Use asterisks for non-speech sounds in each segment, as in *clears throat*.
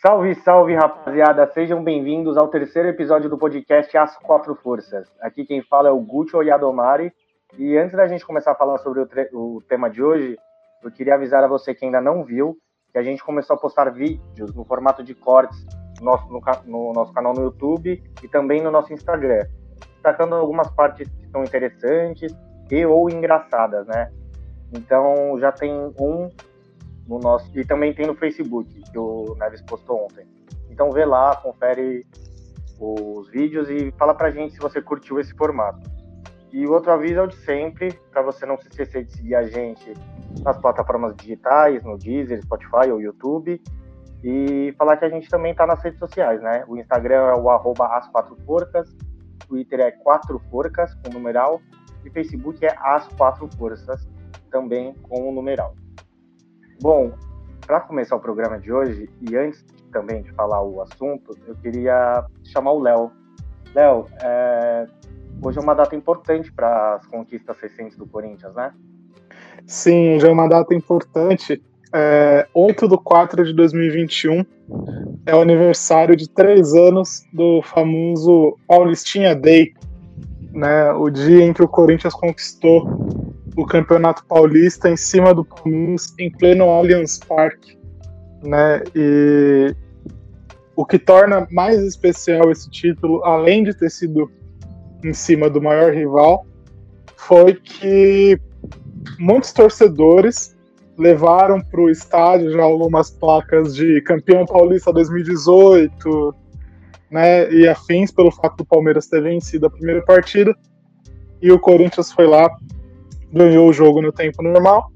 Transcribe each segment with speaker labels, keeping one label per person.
Speaker 1: Salve, salve, rapaziada! Sejam bem-vindos ao terceiro episódio do podcast As Quatro Forças. Aqui quem fala é o Guccio Yadomari. E antes da gente começar a falar sobre o, o, tema de hoje, eu queria avisar a você que ainda não viu que a gente começou a postar vídeos no formato de cortes no nosso, no, no nosso canal no YouTube e também no nosso Instagram, destacando algumas partes que são interessantes e ou engraçadas, né? Então já tem um no nosso. E também tem no Facebook, que o Neves postou ontem. Então vê lá, confere os vídeos e fala pra gente se você curtiu esse formato. E o outro aviso é o de sempre, para você não se esquecer de seguir a gente nas plataformas digitais, no Deezer, Spotify ou YouTube. E falar que a gente também tá nas redes sociais, né? O Instagram é o arroba as quatro forcas, Twitter é quatro forcas com numeral, e Facebook é as quatro forças, também com o numeral. Bom, para começar o programa de hoje, e antes também de falar o assunto, eu queria chamar o Léo. Léo, é... hoje é uma data importante para as conquistas recentes do Corinthians, né?
Speaker 2: Sim, hoje é uma data importante. É, 8 de 4 de 2021 é o aniversário de três anos do famoso Paulistinha Day, né? O dia em que o Corinthians conquistou o Campeonato Paulista em cima do Palmeiras em pleno Allianz Parque, né? E o que torna mais especial esse título, além de ter sido em cima do maior rival, foi que muitos torcedores levaram para o estádio já algumas placas de campeão paulista 2018, né, e afins pelo fato do Palmeiras ter vencido a primeira partida. E o Corinthians foi lá ganhou o jogo no tempo normal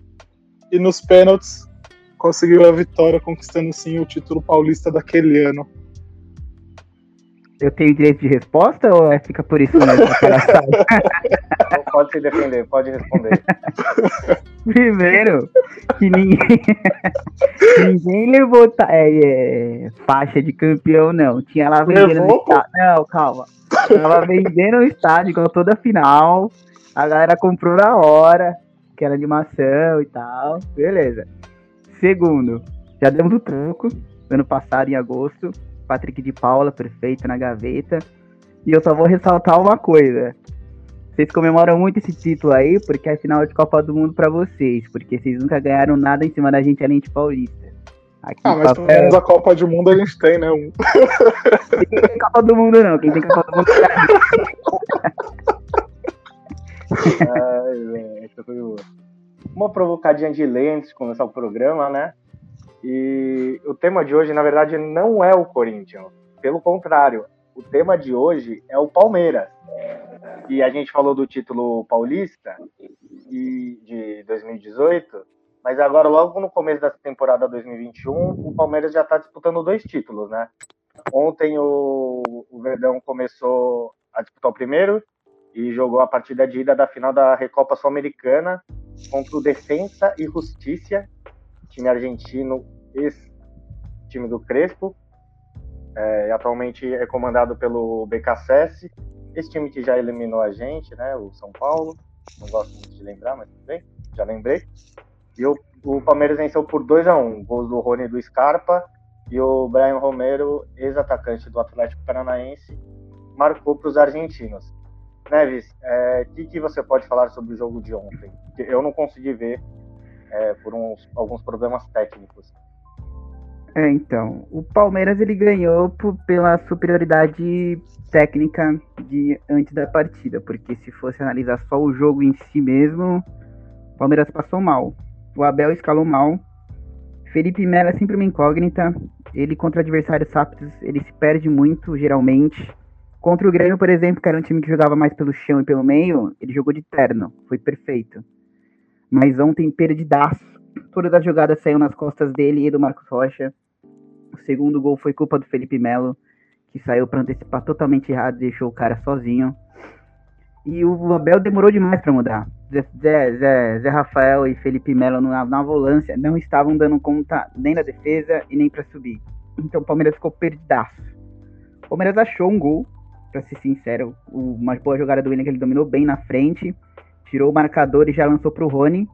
Speaker 2: e nos pênaltis conseguiu a vitória, conquistando sim o título paulista daquele ano.
Speaker 3: Eu tenho direito de resposta ou é, fica por isso mesmo? *laughs*
Speaker 1: pode se defender, pode responder. *laughs*
Speaker 3: Primeiro, que ninguém, *laughs* ninguém levou é, é, faixa de campeão, não. Tinha lá vendendo no estádio. Não, calma. Tava vendendo no estádio com toda a final. A galera comprou na hora, que era animação e tal. Beleza. Segundo, já demos o tranco ano passado, em agosto. Patrick de Paula, perfeito na gaveta. E eu só vou ressaltar uma coisa. Vocês comemoram muito esse título aí, porque é final de Copa do Mundo para vocês. Porque vocês nunca ganharam nada em cima da gente além de Paulista.
Speaker 2: Aqui, ah, mas papel... pelo menos a Copa do Mundo a gente tem, né? Um.
Speaker 3: Quem tem Copa do Mundo não, quem tem Copa do Mundo é *laughs*
Speaker 1: Foi uma provocadinha de de começar o programa, né? E o tema de hoje, na verdade, não é o Corinthians. Pelo contrário, o tema de hoje é o Palmeiras. E a gente falou do título paulista e de 2018, mas agora, logo no começo da temporada 2021, o Palmeiras já está disputando dois títulos, né? Ontem o, o Verdão começou a disputar o primeiro e jogou a partida de ida da final da Recopa Sul-Americana contra o Defensa e Justiça, time argentino, ex-time do Crespo. É, atualmente é comandado pelo BKSS, esse time que já eliminou a gente, né, o São Paulo. Não gosto muito de lembrar, mas tudo bem, já lembrei. E o, o Palmeiras venceu por 2 a 1 um, gols do Rony do Scarpa e o Brian Romero, ex-atacante do Atlético Paranaense, marcou para os argentinos. Neves, o é, que, que você pode falar sobre o jogo de ontem? Eu não consegui ver é, por uns, alguns problemas técnicos.
Speaker 3: É, então, o Palmeiras ele ganhou pela superioridade técnica de antes da partida, porque se fosse analisar só o jogo em si mesmo, o Palmeiras passou mal. O Abel escalou mal. Felipe Melo é sempre uma incógnita. Ele contra adversários rápidos, ele se perde muito, geralmente. Contra o Grêmio, por exemplo, que era um time que jogava mais pelo chão e pelo meio, ele jogou de terno, foi perfeito. Mas ontem, perdidaço. Todas as jogadas saíram nas costas dele e do Marcos Rocha. O segundo gol foi culpa do Felipe Melo, que saiu para antecipar totalmente errado, deixou o cara sozinho. E o Abel demorou demais para mudar. Zé, Zé, Zé, Rafael e Felipe Melo na, na volância não estavam dando conta nem da defesa e nem para subir. Então o Palmeiras ficou perdidaço. O Palmeiras achou um gol, para ser sincero. Uma boa jogada do William que ele dominou bem na frente, tirou o marcador e já lançou pro Rony,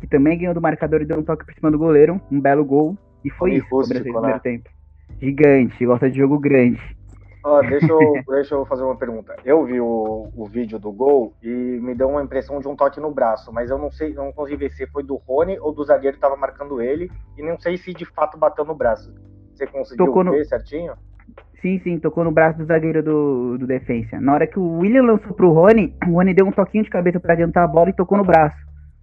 Speaker 3: que também ganhou do marcador e deu um toque por cima do goleiro, um belo gol. E foi isso rústico, no primeiro tempo. Gigante, gosta de jogo grande.
Speaker 1: Ó, deixa, eu, *laughs* deixa eu fazer uma pergunta. Eu vi o, o vídeo do gol e me deu uma impressão de um toque no braço, mas eu não sei, não consegui ver se foi do Rony ou do zagueiro que tava marcando ele, e não sei se de fato bateu no braço. Você conseguiu ver certinho?
Speaker 3: Sim, sim, tocou no braço do zagueiro do, do defensa. Na hora que o William lançou pro Rony, o Rony deu um toquinho de cabeça pra adiantar a bola e tocou no braço.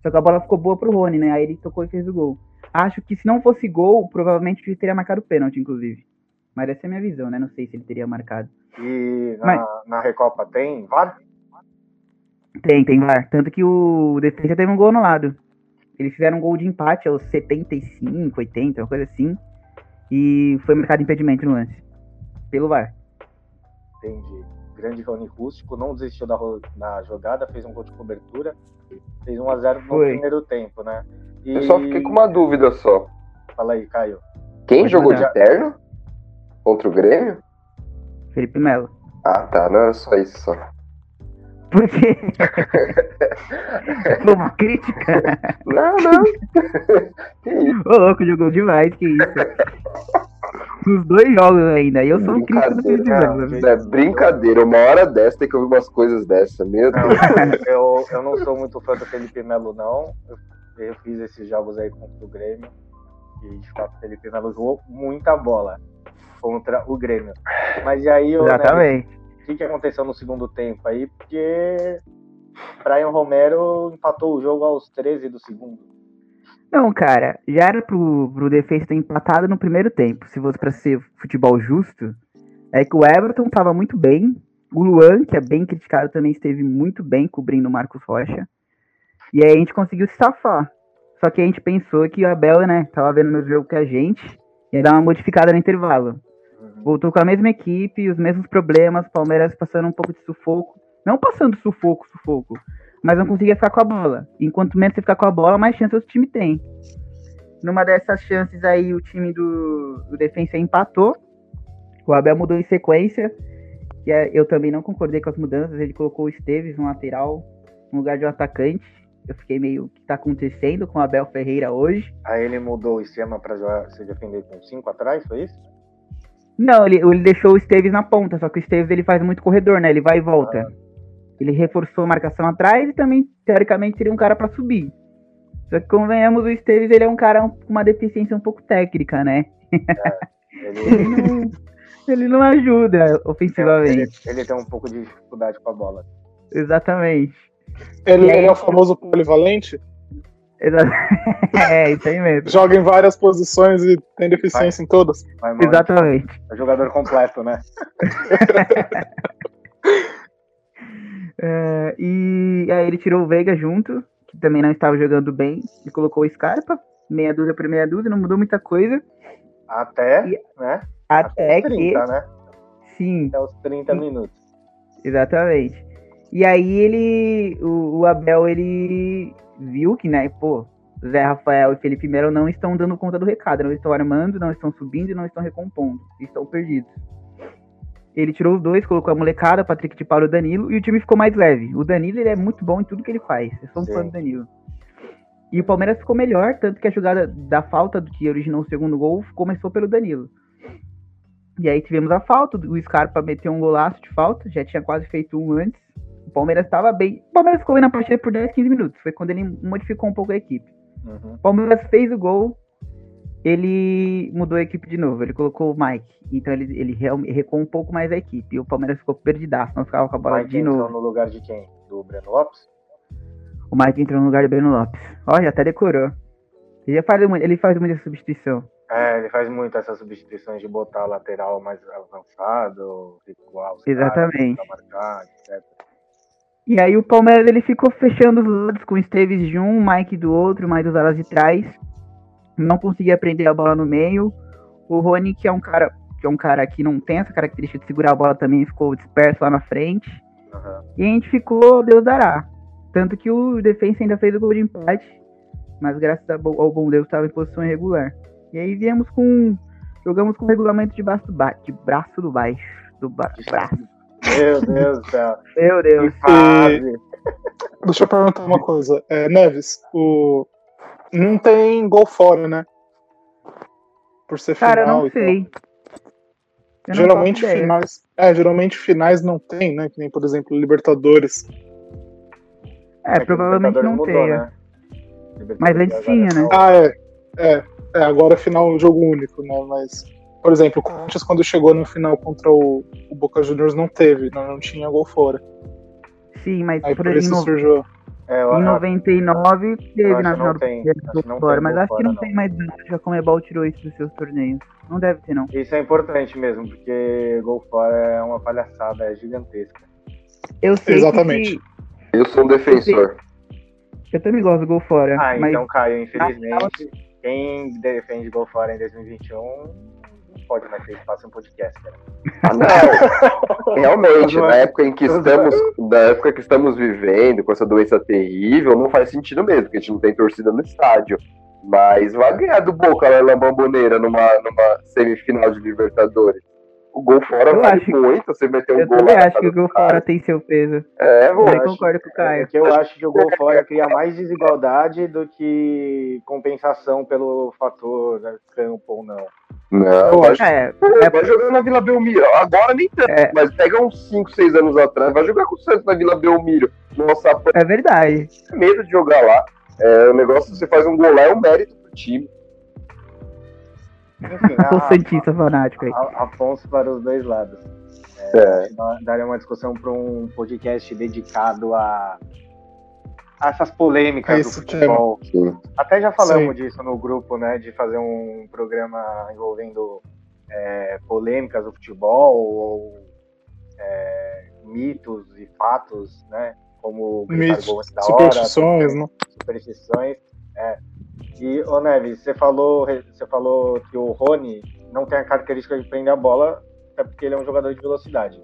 Speaker 3: Só que a bola ficou boa pro Rony, né? Aí ele tocou e fez o gol. Acho que se não fosse gol, provavelmente ele teria marcado o pênalti, inclusive. Mas essa é a minha visão, né? Não sei se ele teria marcado.
Speaker 1: E na,
Speaker 3: Mas-
Speaker 1: na Recopa tem VAR?
Speaker 3: Tem, tem VAR. Tanto que o defesa teve um gol anulado. Eles fizeram um gol de empate aos 75, 80, uma coisa assim. E foi marcado impedimento no lance. Pelo VAR.
Speaker 1: Entendi. Grande Rony Rústico, não desistiu da, da jogada, fez um gol de cobertura, fez 1x0 no
Speaker 3: Foi.
Speaker 1: primeiro tempo, né? E...
Speaker 4: Eu só fiquei com uma dúvida só.
Speaker 1: Fala aí, Caio.
Speaker 4: Quem jogou de terno? Contra o Grêmio?
Speaker 3: Felipe Melo.
Speaker 4: Ah, tá. Não, é só isso só.
Speaker 3: Por quê? *laughs* Uma crítica?
Speaker 4: Não, não. *laughs* que isso?
Speaker 3: Ô, louco, jogou demais, que isso. Nos dois jogos ainda. E eu sou um crítico do Felipe
Speaker 1: Brincadeira,
Speaker 3: Melo. né?
Speaker 4: É brincadeira. Uma hora dessa tem que ouvir umas coisas dessa. Meu Deus.
Speaker 1: eu, eu não sou muito fã do Felipe Melo, não. Eu, eu fiz esses jogos aí contra o Grêmio. E de fato o Felipe Melo jogou muita bola contra o Grêmio. Mas e aí, Nery,
Speaker 3: Exatamente.
Speaker 1: o que, que aconteceu no segundo tempo aí? Porque Brian Romero empatou o jogo aos 13 do segundo.
Speaker 3: Não, cara, já era pro, pro defesa ter empatado no primeiro tempo. Se fosse pra ser futebol justo, é que o Everton tava muito bem. O Luan, que é bem criticado, também esteve muito bem cobrindo o Marcos Rocha. E aí a gente conseguiu se safar. Só que a gente pensou que o Abel, né, tava vendo o mesmo jogo que a gente, ia dar uma modificada no intervalo.
Speaker 1: Uhum.
Speaker 3: Voltou com a mesma equipe, os mesmos problemas, Palmeiras passando um pouco de sufoco. Não passando sufoco, sufoco, mas não conseguia ficar com a bola. Enquanto menos você ficar com a bola, mais chance o time tem. Numa dessas chances aí, o time do, do Defensa empatou. O Abel mudou em sequência. Que é- eu também não concordei com as mudanças. Ele colocou o Esteves no lateral, no lugar de um atacante. Eu fiquei meio, o que tá acontecendo com o Abel Ferreira hoje?
Speaker 1: Aí ele mudou o esquema pra jogar, se defender com 5 atrás, foi isso?
Speaker 3: Não, ele, ele deixou o Esteves na ponta, só que o Esteves ele faz muito corredor, né? Ele vai e volta. Ele reforçou a marcação atrás e também, teoricamente, seria um cara pra subir. Só que convenhamos, o Esteves ele é um cara com uma deficiência um pouco técnica, né?
Speaker 1: Ele,
Speaker 3: Ele não, *laughs* ele não ajuda
Speaker 1: ele,
Speaker 3: ofensivamente.
Speaker 1: ele tem um pouco de dificuldade com a bola.
Speaker 3: Exatamente.
Speaker 2: Ele,
Speaker 3: aí-
Speaker 2: ele é o famoso polivalente, *laughs*
Speaker 3: é, isso aí mesmo.
Speaker 2: joga em várias posições e tem deficiência em todas.
Speaker 1: Mano,
Speaker 3: Exatamente.
Speaker 1: é jogador completo, né? *laughs*
Speaker 3: É, e aí ele tirou o Veiga junto, que também não estava jogando bem, e colocou o Scarpa, meia dúzia por meia dúzia, não mudou muita coisa.
Speaker 1: Até,
Speaker 3: E-
Speaker 1: né?
Speaker 3: Até que.
Speaker 1: 30, né?
Speaker 3: Sim,
Speaker 1: Até os 30 minutos.
Speaker 3: exatamente. E aí ele. O, o Abel ele viu que, né, pô, Zé Rafael e Felipe Melo não estão dando conta do recado, não estão armando, não estão subindo e não estão recompondo. Estão perdidos. Ele tirou os dois, colocou a molecada, Patrick de Paulo e o Danilo, e o time ficou mais leve. O Danilo ele é muito bom em tudo que ele faz. Eu sou um fã do Danilo. E o Palmeiras ficou melhor, tanto que a jogada da falta do que originou o segundo gol começou pelo Danilo. E aí tivemos a falta, o Scarpa meteu um golaço de falta, já tinha quase feito um antes. O Palmeiras estava bem. O Palmeiras ficou bem na partida por 10, 15 minutos. Foi quando ele modificou um pouco a equipe.
Speaker 1: Uhum.
Speaker 3: O Palmeiras fez o gol, ele mudou a equipe de novo. Ele colocou o Mike. Então ele, ele recuou um pouco mais a equipe. E o Palmeiras ficou perdidaço, não ficava com a bola
Speaker 1: Mike
Speaker 3: de
Speaker 1: entrou
Speaker 3: novo.
Speaker 1: no lugar de quem? Do Breno Lopes?
Speaker 3: O Mike entrou no lugar do Breno Lopes. Ó, já até decorou. Ele, já faz, ele faz muita substituição.
Speaker 1: É, ele faz muito essas substituições de botar lateral mais avançado, os
Speaker 3: Exatamente.
Speaker 1: marcar, etc.
Speaker 3: E aí o Palmeiras ele ficou fechando os lados com o Esteves de um, o Mike do outro, mais os alas de trás. Não conseguia prender a bola no meio. O Rony, que é um cara que é um cara que não tem essa característica de segurar a bola também, ficou disperso lá na frente.
Speaker 1: Aham.
Speaker 3: E a gente ficou Deus dará. Tanto que o defensa ainda fez o gol de empate, mas graças ao bom Deus estava em posição irregular. E aí viemos com jogamos com o regulamento de braço do baixo, de braço do baixo, do ba braço.
Speaker 1: Meu Deus do céu.
Speaker 3: Meu Deus.
Speaker 1: fase. *laughs*
Speaker 2: Deixa eu perguntar uma coisa. É, Neves, o... não tem gol fora, né? Por ser
Speaker 3: Cara, eu
Speaker 2: final
Speaker 3: não
Speaker 2: e tal.
Speaker 3: sei. Eu não
Speaker 2: Geralmente
Speaker 3: ideia.
Speaker 2: finais. É, geralmente finais não tem, né? Que nem, por exemplo, Libertadores.
Speaker 3: É,
Speaker 1: que
Speaker 3: provavelmente
Speaker 1: Libertadores
Speaker 3: não
Speaker 1: mudou,
Speaker 3: tenha.
Speaker 1: né?
Speaker 3: Mas antes tinha, né?
Speaker 1: é
Speaker 2: Ah, é. É. É, agora é final jogo único, né? Mas, por exemplo, o Corinthians, quando chegou no final contra o, o Boca Juniors, não teve, não, não tinha gol fora.
Speaker 3: Sim, mas
Speaker 2: Aí
Speaker 3: por
Speaker 2: por
Speaker 3: aí,
Speaker 2: isso
Speaker 3: no-
Speaker 2: surgiu.
Speaker 1: É,
Speaker 3: em
Speaker 1: eu-
Speaker 3: 99 teve na final
Speaker 1: não
Speaker 3: do
Speaker 1: tem,
Speaker 3: Brasileiro
Speaker 1: acho que não
Speaker 3: fora,
Speaker 1: tem
Speaker 3: mas acho que não tem mais não. Acho que a Comebol tirou isso dos seus torneios. Não deve ter, não.
Speaker 1: Isso é importante mesmo, porque gol fora é uma palhaçada, é gigantesca.
Speaker 3: Eu sei
Speaker 2: Exatamente.
Speaker 3: que
Speaker 4: Eu sou um defensor.
Speaker 3: eu também gosto do gol fora,
Speaker 1: Ah,
Speaker 3: mas
Speaker 1: então, Caio, infelizmente, quem defende gol fora em 2021 não pode mais ter espaço em podcast, cara.
Speaker 4: Ah, não. *laughs* Realmente, na época em que estamos, na época que estamos vivendo, com essa doença terrível, não faz sentido mesmo, porque a gente não tem torcida no estádio. Mas vai ganhar do Boca lá na Bamboneira numa, numa semifinal de Libertadores. O gol fora
Speaker 3: Eu
Speaker 4: vale
Speaker 3: acho-
Speaker 4: muito, você meter um
Speaker 3: eu
Speaker 4: gol
Speaker 3: também
Speaker 4: lá na
Speaker 3: acho que
Speaker 4: casa
Speaker 3: o gol fora tem seu peso.
Speaker 4: É, pô,
Speaker 3: Eu concordo com o
Speaker 1: É
Speaker 3: Caio.
Speaker 1: que eu acho que o gol fora cria mais desigualdade do que compensação pelo fator né, campo ou não.
Speaker 4: Não,
Speaker 2: Eu
Speaker 4: vai,
Speaker 2: acho.
Speaker 3: É,
Speaker 4: é, vai jogar na Vila Belmiro. Agora nem tanto,
Speaker 3: É.
Speaker 4: mas pega uns 5, 6 anos atrás, vai jogar com o Santos na Vila Belmiro. Nossa,
Speaker 3: é verdade.
Speaker 4: medo de jogar lá. É, o negócio, você faz um gol lá, é um mérito pro time.
Speaker 1: Enfim, *laughs*
Speaker 3: O
Speaker 1: a,
Speaker 3: Santista fanático aí.
Speaker 1: a, apontos para os dois lados.
Speaker 4: É.
Speaker 1: Dá- Daria uma discussão para um podcast dedicado a, a essas polêmicas
Speaker 2: A
Speaker 1: do futebol. Até já falamos
Speaker 2: Sim.
Speaker 1: disso no grupo, né? De fazer um programa envolvendo é, polêmicas do futebol ou é, mitos e fatos, né? Como
Speaker 2: Mitos,
Speaker 1: da hora,
Speaker 2: superstições, né?
Speaker 1: superstições. É. E, ô Neves, você falou, você falou que o Rony não tem a característica de prender a bola, até porque ele é um jogador de velocidade.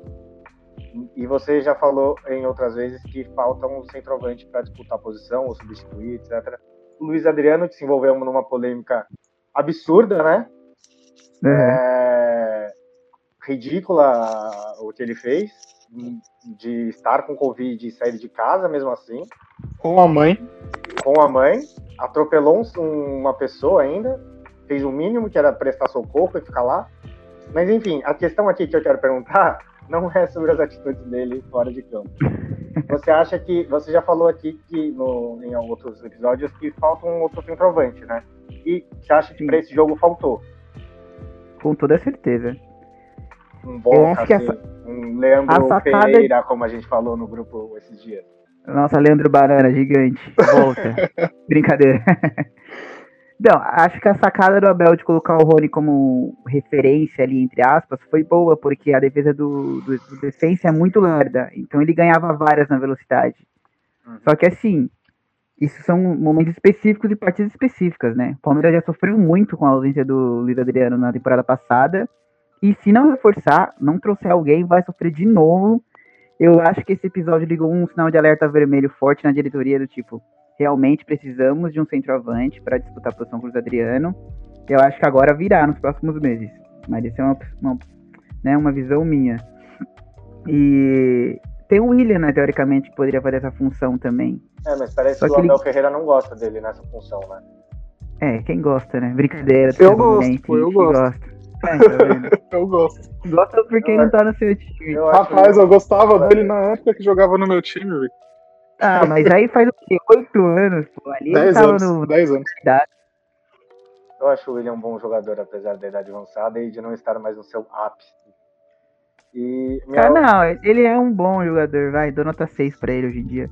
Speaker 1: E você já falou em outras vezes que falta um centroavante para disputar a posição ou substituir, etc. O Luiz Adriano, que se envolveu numa polêmica absurda, né?
Speaker 3: É.
Speaker 1: É, ridícula o que ele fez, de estar com Covid e sair de casa mesmo assim
Speaker 2: Com a mãe.
Speaker 1: com a mãe, atropelou um- uma pessoa ainda, fez o mínimo que era prestar socorro e ficar lá. Mas enfim, a questão aqui que eu quero perguntar *laughs* não é sobre as atitudes dele fora de campo. *laughs* Você acha que. Você já falou aqui que no, em outros episódios que falta um outro centroavante, né? E você acha que para esse jogo faltou?
Speaker 3: Com toda certeza.
Speaker 1: Um Boca, assim, um Leandro
Speaker 3: a sacada-
Speaker 1: Pereira, como a gente falou no grupo esses dias.
Speaker 3: Nossa, Leandro Banana, gigante. Volta. *laughs* Brincadeira. Não, acho que a sacada do Abel de colocar o Rony como referência ali, entre aspas, foi boa, porque a defesa do, do, do defensa é muito lerda. Então ele ganhava várias na velocidade.
Speaker 1: Uhum.
Speaker 3: Só que assim, isso são momentos específicos e partidas específicas, né? O Palmeiras já sofreu muito com a ausência do Luiz Adriano na temporada passada. E se não reforçar, não trouxer alguém, vai sofrer de novo. Eu acho que esse episódio ligou um sinal de alerta vermelho forte na diretoria do tipo, realmente precisamos de um centroavante para disputar a posição com o Luiz Adriano. Eu acho que agora virá nos próximos meses. Mas isso é uma, uma, né, uma visão minha. E tem o William, né, teoricamente, que poderia fazer essa função também.
Speaker 1: É, mas parece
Speaker 3: Só
Speaker 1: que o
Speaker 3: que ele-
Speaker 1: Abel Ferreira não gosta dele nessa função, né?
Speaker 3: É, quem gosta, né? Brincadeira.
Speaker 2: Eu gosto,
Speaker 3: bem,
Speaker 2: pô, eu gosto.
Speaker 3: gosta. Tá? *laughs*
Speaker 2: Eu gosto.
Speaker 3: gosta porque
Speaker 1: Eu
Speaker 3: não tá no seu time.
Speaker 1: Eu acho-
Speaker 2: Rapaz, eu gostava dele na época que jogava no meu time, velho.
Speaker 3: Ah, mas aí faz o quê? Oito anos, pô. Ali ele
Speaker 2: 10
Speaker 3: tava
Speaker 2: anos.
Speaker 3: no.
Speaker 2: 10 anos.
Speaker 1: Eu acho o William um bom jogador, apesar da idade avançada e de não estar mais no seu ápice. E minha,
Speaker 3: Ah, não, ele é um bom jogador, vai. Dou nota 6 pra ele hoje em dia.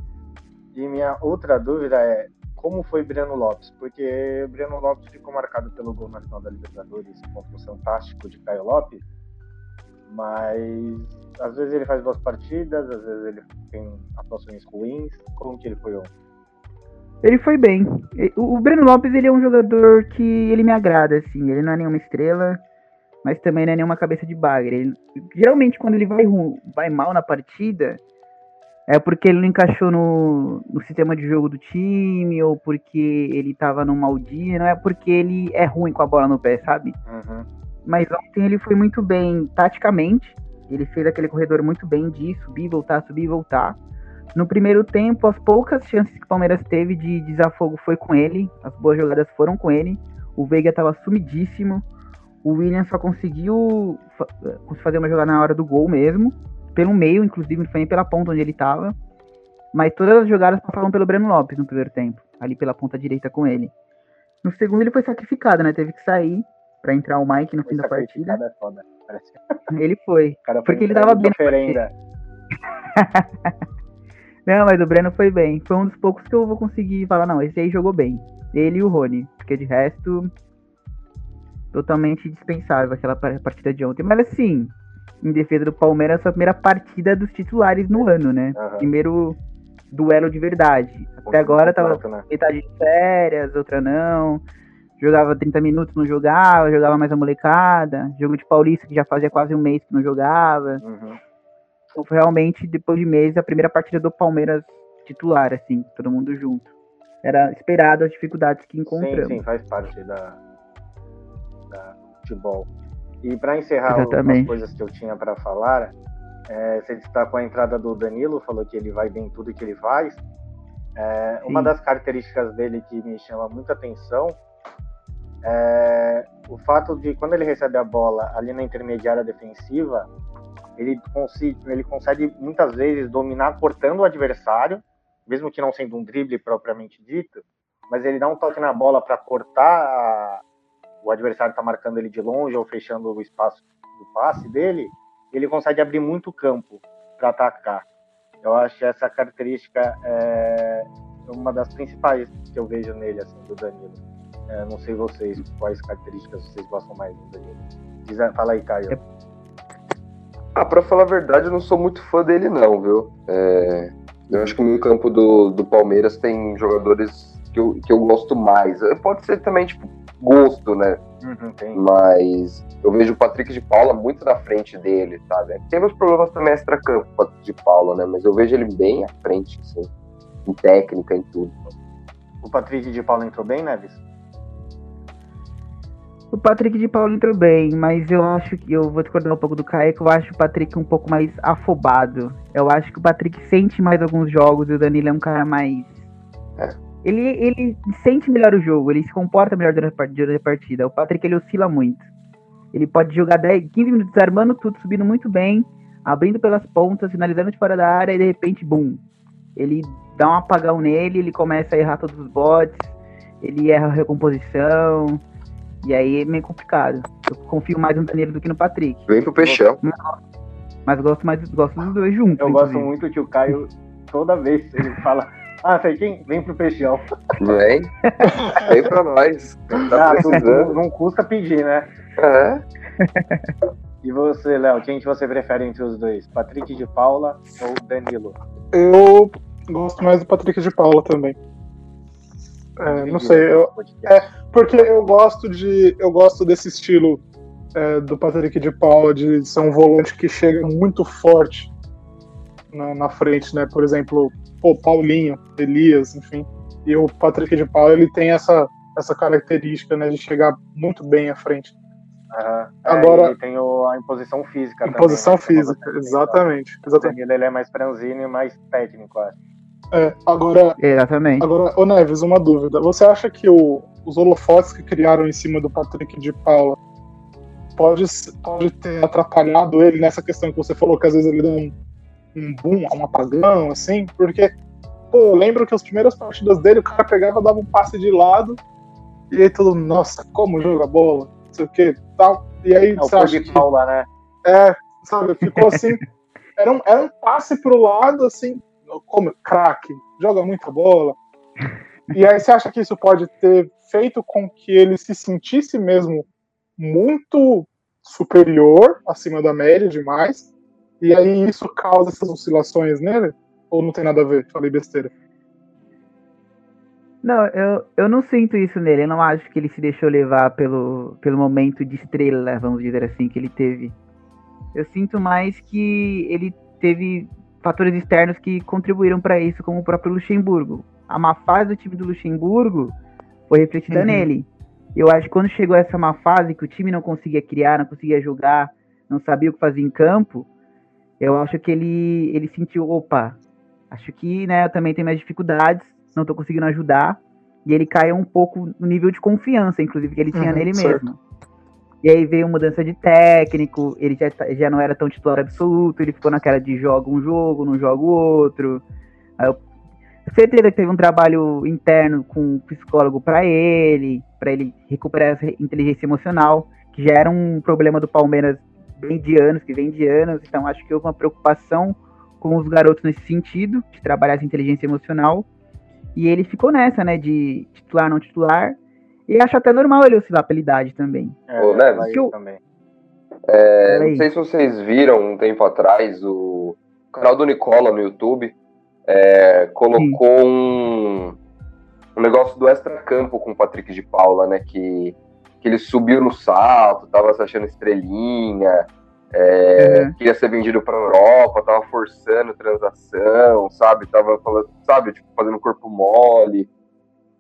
Speaker 1: e minha outra dúvida é como foi Breno Lopes? Porque Breno Lopes ficou marcado pelo gol na final da Libertadores contra o Fantástico de Caio Lopes, mas às vezes ele faz boas partidas, às vezes ele tem atuações ruins. Como que ele foi ontem?
Speaker 3: Ele foi bem. O Breno Lopes, ele é um jogador que ele me agrada, assim. Ele não é nenhuma estrela, mas também não é nenhuma cabeça de bagre. Ele- geralmente, quando ele vai, vai mal na partida, é porque ele não encaixou no, no sistema de jogo do time, ou porque ele tava num mau dia, não é porque ele é ruim com a bola no pé, sabe?
Speaker 1: Uhum.
Speaker 3: Mas ontem ele foi muito bem taticamente. Ele fez aquele corredor muito bem de subir, voltar, subir e voltar. No primeiro tempo, as poucas chances que o Palmeiras teve de desafogo foi com ele. As boas jogadas foram com ele. O Veiga estava sumidíssimo. O William só conseguiu fazer uma jogada na hora do gol mesmo, pelo meio, inclusive, não foi nem pela ponta onde ele estava. Mas todas as jogadas passavam pelo Breno Lopes no primeiro tempo, ali pela ponta direita com ele. No segundo ele foi sacrificado, né? Teve que sair para entrar o Mike no foi fim da partida. É foda, *laughs* ele foi. porque ele dava bem. *laughs* não, mas o Breno foi bem. Foi um dos poucos que eu vou conseguir falar, não, esse aí jogou bem. Ele e o Rony. Porque de resto, totalmente dispensável aquela partida de ontem. Mas assim, em defesa do Palmeiras, foi a primeira partida dos titulares no ano, né? Uhum. Primeiro duelo de verdade. Até agora tava né? metade de férias, outra não. Jogava 30 minutos, não jogava, jogava mais a molecada. Jogo de Paulista, que já fazia quase um mês que não jogava. Uhum. Então foi realmente, depois de meses, a primeira partida do Palmeiras titular, assim, todo mundo junto. Era esperado as dificuldades que encontramos.
Speaker 1: Sim, sim, faz parte da, da futebol. E para encerrar Exatamente. as coisas que eu tinha para falar, é, você destacou a entrada do Danilo, falou que ele vai bem em tudo que ele faz. É, uma das características dele que me chama muita atenção é o fato de quando ele recebe a bola ali na intermediária defensiva, ele consegue, ele consegue muitas vezes dominar cortando o adversário, mesmo que não sendo um drible propriamente dito, mas ele dá um toque na bola para cortar a, o adversário está marcando ele de longe ou fechando o espaço do passe dele, ele consegue abrir muito campo para atacar. Eu acho essa característica é uma das principais que eu vejo nele, assim, do Danilo. É, não sei vocês, quais características vocês gostam mais do Danilo. Diz, fala aí, Caio.
Speaker 4: Ah, pra falar a verdade, eu não sou muito fã dele, não, viu? É, eu acho que no campo do, do Palmeiras tem jogadores que eu, que eu gosto mais. Pode ser também, tipo, gosto, né? Uhum, Mas eu vejo o Patrick de Paula muito na frente dele, sabe? Tem uns problemas também extra-campo, o Patrick de Paula, né? Mas eu vejo ele bem à frente, assim, em técnica, em tudo.
Speaker 1: O Patrick de Paula entrou bem, Neves?
Speaker 3: O Patrick de Paula entrou bem, mas eu acho que eu vou discordar um pouco do Caio, que eu acho o Patrick um pouco mais afobado. Eu acho que o Patrick sente mais alguns jogos e o Danilo é um cara mais. É ele, ele sente melhor o jogo, ele se comporta melhor durante a partida. O Patrick ele oscila muito. Ele pode jogar 10, 15 minutos armando tudo, subindo muito bem, abrindo pelas pontas, finalizando de fora da área e de repente, bum. Ele dá um apagão nele, ele começa a errar todos os bots, ele erra a recomposição. E aí é meio complicado. Eu confio mais no Danilo do que no Patrick.
Speaker 4: Vem pro peixão.
Speaker 3: Mas, mas gosto mais gosto dos dois juntos.
Speaker 1: Eu inclusive. gosto muito que o Caio, toda vez ele fala ah, sei quem? Vem pro Peixão.
Speaker 4: Vem. Vem pra nós.
Speaker 1: Tá ah, não, não custa pedir, né? É. E você, Léo, quem que você prefere entre os dois? Patrick de Paula ou Danilo?
Speaker 2: Eu gosto mais do Patrick de Paula também. É, não sei, eu, é, porque eu gosto de. Eu gosto desse estilo é, do Patrick de Paula, de ser um volante que chega muito forte na, na frente, né? Por exemplo, pô, Paulinho, Elias, enfim. E o Patrick de Paula, ele tem essa, essa característica, né, de chegar muito bem à frente.
Speaker 1: Uhum. Agora é, tem o, a imposição física.
Speaker 2: Imposição também, né? física, exatamente. exatamente.
Speaker 1: Ele é mais franzino e mais técnico, acho.
Speaker 2: É, agora.
Speaker 3: Exatamente.
Speaker 2: Agora, ô Neves, uma dúvida. Você acha que o, os holofotes que criaram em cima do Patrick de Paula pode, pode ter atrapalhado ele nessa questão que você falou, que às vezes ele dá um, um boom, um apagão, assim, porque, pô, eu lembro que as primeiras partidas dele, o cara pegava, dava um passe de lado, e aí todo, nossa, como joga bola, não sei o que, tal. E aí,
Speaker 1: é, você acha que... Paula, né?
Speaker 2: É, sabe, ficou assim, *laughs* era um, era um passe pro lado, assim, como craque, joga muita bola. E aí você acha que isso pode ter feito com que ele se sentisse mesmo muito superior, acima da média demais, e aí isso causa essas oscilações nele? Ou não tem nada a ver? Falei besteira.
Speaker 3: Não, eu, eu não sinto isso nele. Eu não acho que ele se deixou levar pelo, pelo momento de estrela, vamos dizer assim, que ele teve. Eu sinto mais que ele teve fatores externos que contribuíram para isso, como o próprio Luxemburgo. A má fase do time do Luxemburgo foi refletida uhum. nele. Eu acho que quando chegou essa má fase, que o time não conseguia criar, não conseguia jogar, não sabia o que fazer em campo, eu acho que ele, ele sentiu, opa, acho que né, eu também tenho minhas dificuldades, não estou conseguindo ajudar. E ele caiu um pouco no nível de confiança, inclusive, que ele tinha uhum, nele certo. mesmo. E aí veio mudança de técnico, ele já, tá, já não era tão titular absoluto, ele ficou naquela de joga um jogo, não joga o outro. Aí eu, certeza que teve um trabalho interno com um psicólogo para ele, para ele recuperar essa inteligência emocional, que já era um problema do Palmeiras bem de anos, que vem de anos, então acho que houve uma preocupação com os garotos nesse sentido, de trabalhar essa inteligência emocional. E ele ficou nessa, né, de titular, não titular. E acho até normal ele oscilar pela idade também.
Speaker 4: É, Ô, né,
Speaker 1: eu... também.
Speaker 4: É, não sei se vocês viram um tempo atrás o canal do Nicola no YouTube é, colocou um, um negócio do extra-campo com o Patrick de Paula, né? Que, que ele subiu no salto, tava se achando estrelinha, é, uhum. queria ser vendido para Europa, tava forçando transação, sabe? Tava falando, sabe, tipo, fazendo corpo mole.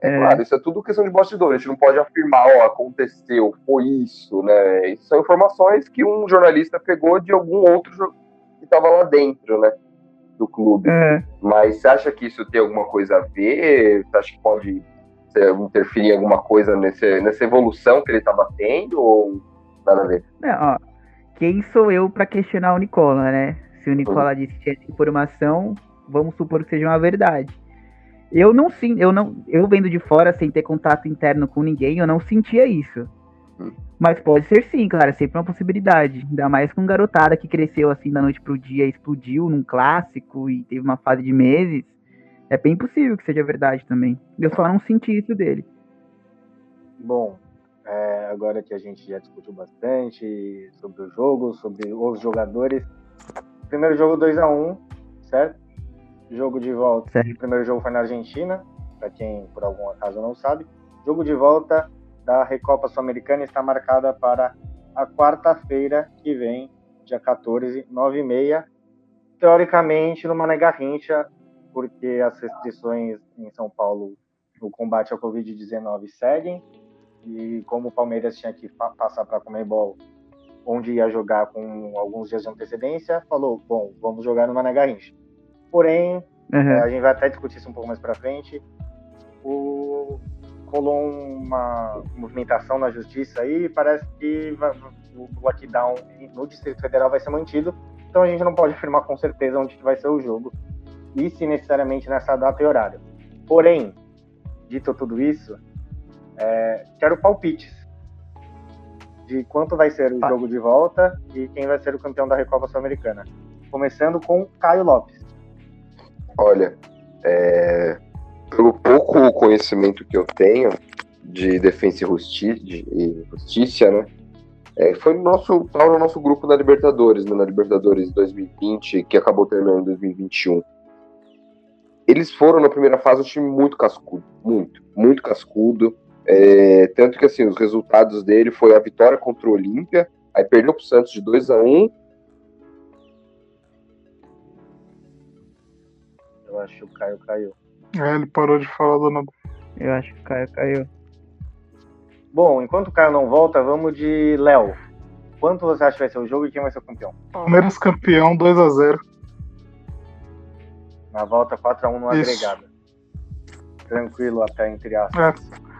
Speaker 4: É, é. Claro, isso é tudo questão de bastidor. A gente não pode afirmar, ó, aconteceu, foi isso, né? Isso são informações que um jornalista pegou de algum outro que estava lá dentro, né? Do clube. É. Mas você acha que isso tem alguma coisa a ver? Você acha que pode interferir em alguma coisa nesse, nessa evolução que ele estava tendo? Ou nada a ver?
Speaker 3: Não, ó quem sou eu para questionar o Nicola, né? Se o Nicola uhum. disse que tinha informação, vamos supor que seja uma verdade. Eu não sim, eu não, eu vendo de fora sem ter contato interno com ninguém, eu não sentia isso. Uhum. Mas pode ser sim, claro, é sempre uma possibilidade. Ainda mais com garotada que cresceu assim da noite pro dia, explodiu num clássico e teve uma fase de meses. É bem possível que seja verdade também. Eu só não senti isso dele.
Speaker 1: Bom, é, agora que a gente já discutiu bastante sobre o jogo, sobre os jogadores. Primeiro jogo 2 a 1 certo? Jogo de volta. Certo. O primeiro jogo foi na Argentina, para quem por algum acaso não sabe. Jogo de volta da Recopa Sul-Americana está marcada para a quarta-feira que vem, dia 14, 9 e meia. Teoricamente, no Mané Garrincha, porque as restrições em São Paulo no combate ao Covid-19 seguem e como o Palmeiras tinha que passar para a Comebol, onde ia jogar com alguns dias de antecedência, falou: bom, vamos jogar no Mané Garrincha. Porém, uhum. é, a gente vai até discutir isso um pouco mais para frente. O, rolou uma movimentação na justiça aí, parece que o lockdown no Distrito Federal vai ser mantido, então a gente não pode afirmar com certeza onde vai ser o jogo e se necessariamente nessa data e horário. Porém, dito tudo isso, é, quero palpites de quanto vai ser o ah. jogo de volta e quem vai ser o campeão da Recopa Sul-Americana. Começando com Caio Lopes.
Speaker 4: Olha, é, pelo pouco conhecimento que eu tenho de defesa e justiça, né? É, foi no nosso, tava no nosso grupo da Libertadores, né, na Libertadores 2020, que acabou terminando em 2021. Eles foram na primeira fase um time muito cascudo, muito, muito cascudo. É, tanto que assim, os resultados dele foi a vitória contra o Olímpia, aí perdeu para o Santos de 2 a 1
Speaker 1: Eu acho que o Caio caiu.
Speaker 2: É, ele parou de falar do nada.
Speaker 3: Eu acho que o Caio caiu.
Speaker 1: Bom, enquanto o Caio não volta, vamos de Léo. Quanto você acha que vai ser o jogo e quem vai ser o campeão?
Speaker 2: Palmeiras campeão 2 a 0
Speaker 1: Na volta 4 a 1 no Isso. agregado. Tranquilo até entre aspas.
Speaker 2: É.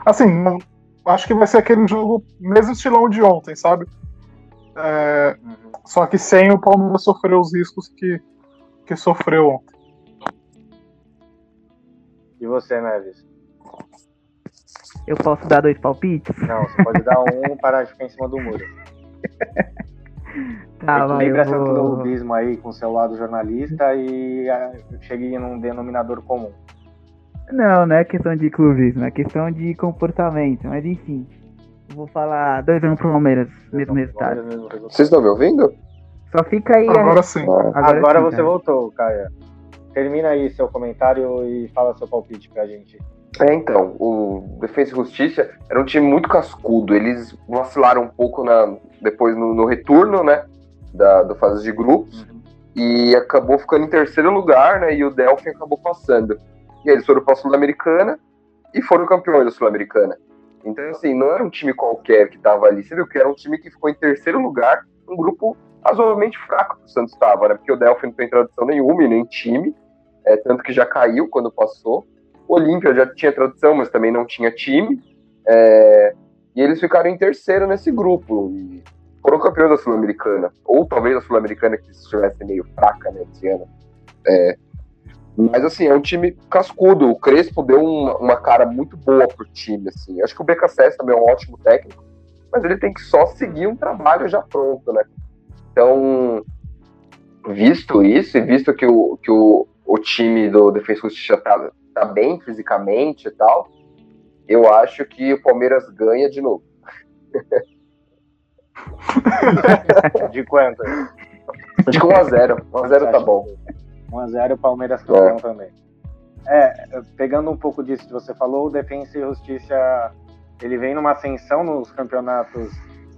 Speaker 2: Assim, não, acho que vai ser aquele jogo mesmo estilão de ontem, sabe? É, uhum. Só que sem o Palmeiras sofrer os riscos que, que sofreu ontem.
Speaker 1: E você, Neves?
Speaker 3: Eu posso dar dois palpites?
Speaker 1: Não, você pode dar um *laughs* para ficar em cima do muro. *laughs* tá, vai, lembra essa vou... clubismo aí com o seu lado jornalista e ah, cheguei num denominador comum.
Speaker 3: Não, não é questão de clubismo, é questão de comportamento. Mas enfim, vou falar 2 anos pro Palmeiras, mesmo resultado.
Speaker 4: Vocês estão me ouvindo?
Speaker 3: Só fica aí.
Speaker 2: Agora a... sim.
Speaker 1: Agora, Agora sim, você cara. voltou, Caia. Termina aí seu comentário e fala seu palpite pra gente.
Speaker 4: É, então, o Defesa e Justiça era um time muito cascudo. Eles vacilaram um pouco na, depois no, no retorno, né? Da, do fase de grupos. Uhum. E acabou ficando em terceiro lugar, né? E o Delphi acabou passando. E eles foram para a Sul-Americana e foram campeões da Sul-Americana. Então, assim, não era um time qualquer que estava ali. Você viu que era um time que ficou em terceiro lugar, um grupo razoavelmente fraco que o Santos estava, né? Porque o Delphi não tem tradução nenhuma e nem time, é, tanto que já caiu quando passou. Olímpia já tinha tradução, mas também não tinha time. É, E eles ficaram em terceiro nesse grupo. E foram campeões da Sul-Americana. Ou talvez a Sul-Americana que estivesse meio fraca, né, esse ano. É, mas, assim, é um time cascudo. O Crespo deu uma, uma cara muito boa pro time, assim. Acho que o BKSS também é um ótimo técnico, mas ele tem que só seguir um trabalho já pronto, né? Então, visto isso, e visto que o, que o, o time do Defesa e Justiça tá, tá bem fisicamente e tal, eu acho que o Palmeiras ganha de novo. *laughs*
Speaker 1: de quanto?
Speaker 4: De 1x0. 1x0 tá bom.
Speaker 1: 1x0 o Palmeiras campeão é. também. É, pegando um pouco disso que você falou, o Defensa e Justiça ele vem numa ascensão nos campeonatos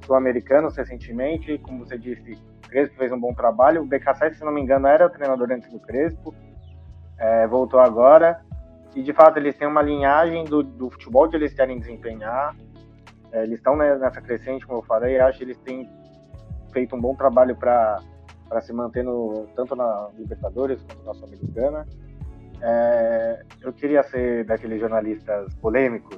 Speaker 1: sul-americanos recentemente, como você disse, o Crespo fez um bom trabalho, o BK7, se não me engano, era o treinador antes do Crespo, é, voltou agora, e de fato eles têm uma linhagem do, do futebol que eles querem desempenhar, é, eles estão nessa crescente, como eu falei, acho que eles têm feito um bom trabalho para para se manter no, tanto na Libertadores quanto na Sul-Americana. É, eu queria ser daqueles jornalistas polêmicos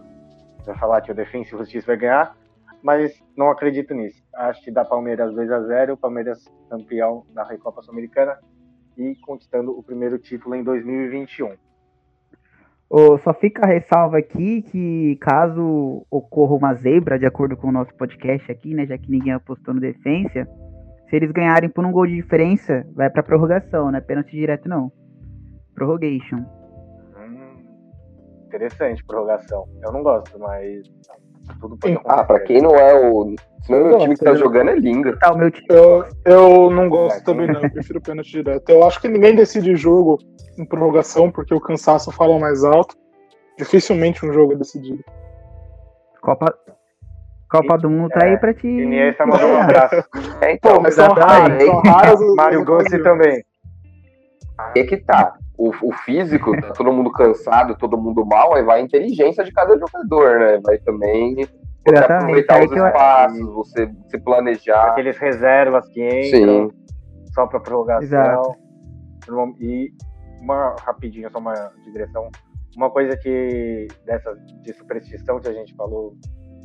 Speaker 1: para falar que o Defensa e Justiça vai ganhar, mas não acredito nisso. Acho que dá Palmeiras 2 a 0 Palmeiras campeão da Recopa Sul-Americana e conquistando o primeiro título em 2021.
Speaker 3: Oh, só fica a ressalva aqui que caso ocorra uma zebra, de acordo com o nosso podcast aqui, né, já que ninguém apostou no Defensa, se eles ganharem por um gol de diferença, vai pra prorrogação, não é pênalti direto, não. Prorrogation.
Speaker 1: Hum, interessante, prorrogação. Eu não gosto, mas tudo pode
Speaker 4: acontecer. Ah, pra quem não é o. Se não é o time que tá jogando, é lindo.
Speaker 2: Tá, o meu time. Eu, eu não gosto é, também, não. Eu prefiro pênalti direto. Eu acho que ninguém decide jogo em prorrogação, porque o cansaço fala mais alto. Dificilmente um jogo é decidido.
Speaker 3: Copa, Copa do Mundo tá aí pra te.
Speaker 1: Iniesta mandou um abraço.
Speaker 4: É, então,
Speaker 2: mas são raros, são raros.
Speaker 1: Mário Gossi também.
Speaker 4: Aí é que tá. O, o físico, tá todo mundo cansado, todo mundo mal, aí vai a inteligência de cada jogador, né? Vai também você aproveitar os espaços, eu... você se planejar.
Speaker 1: Aqueles reservas que entram Sim. só pra prorrogação. Exato. E uma rapidinho, só uma digressão. Uma coisa que dessa de superstição que a gente falou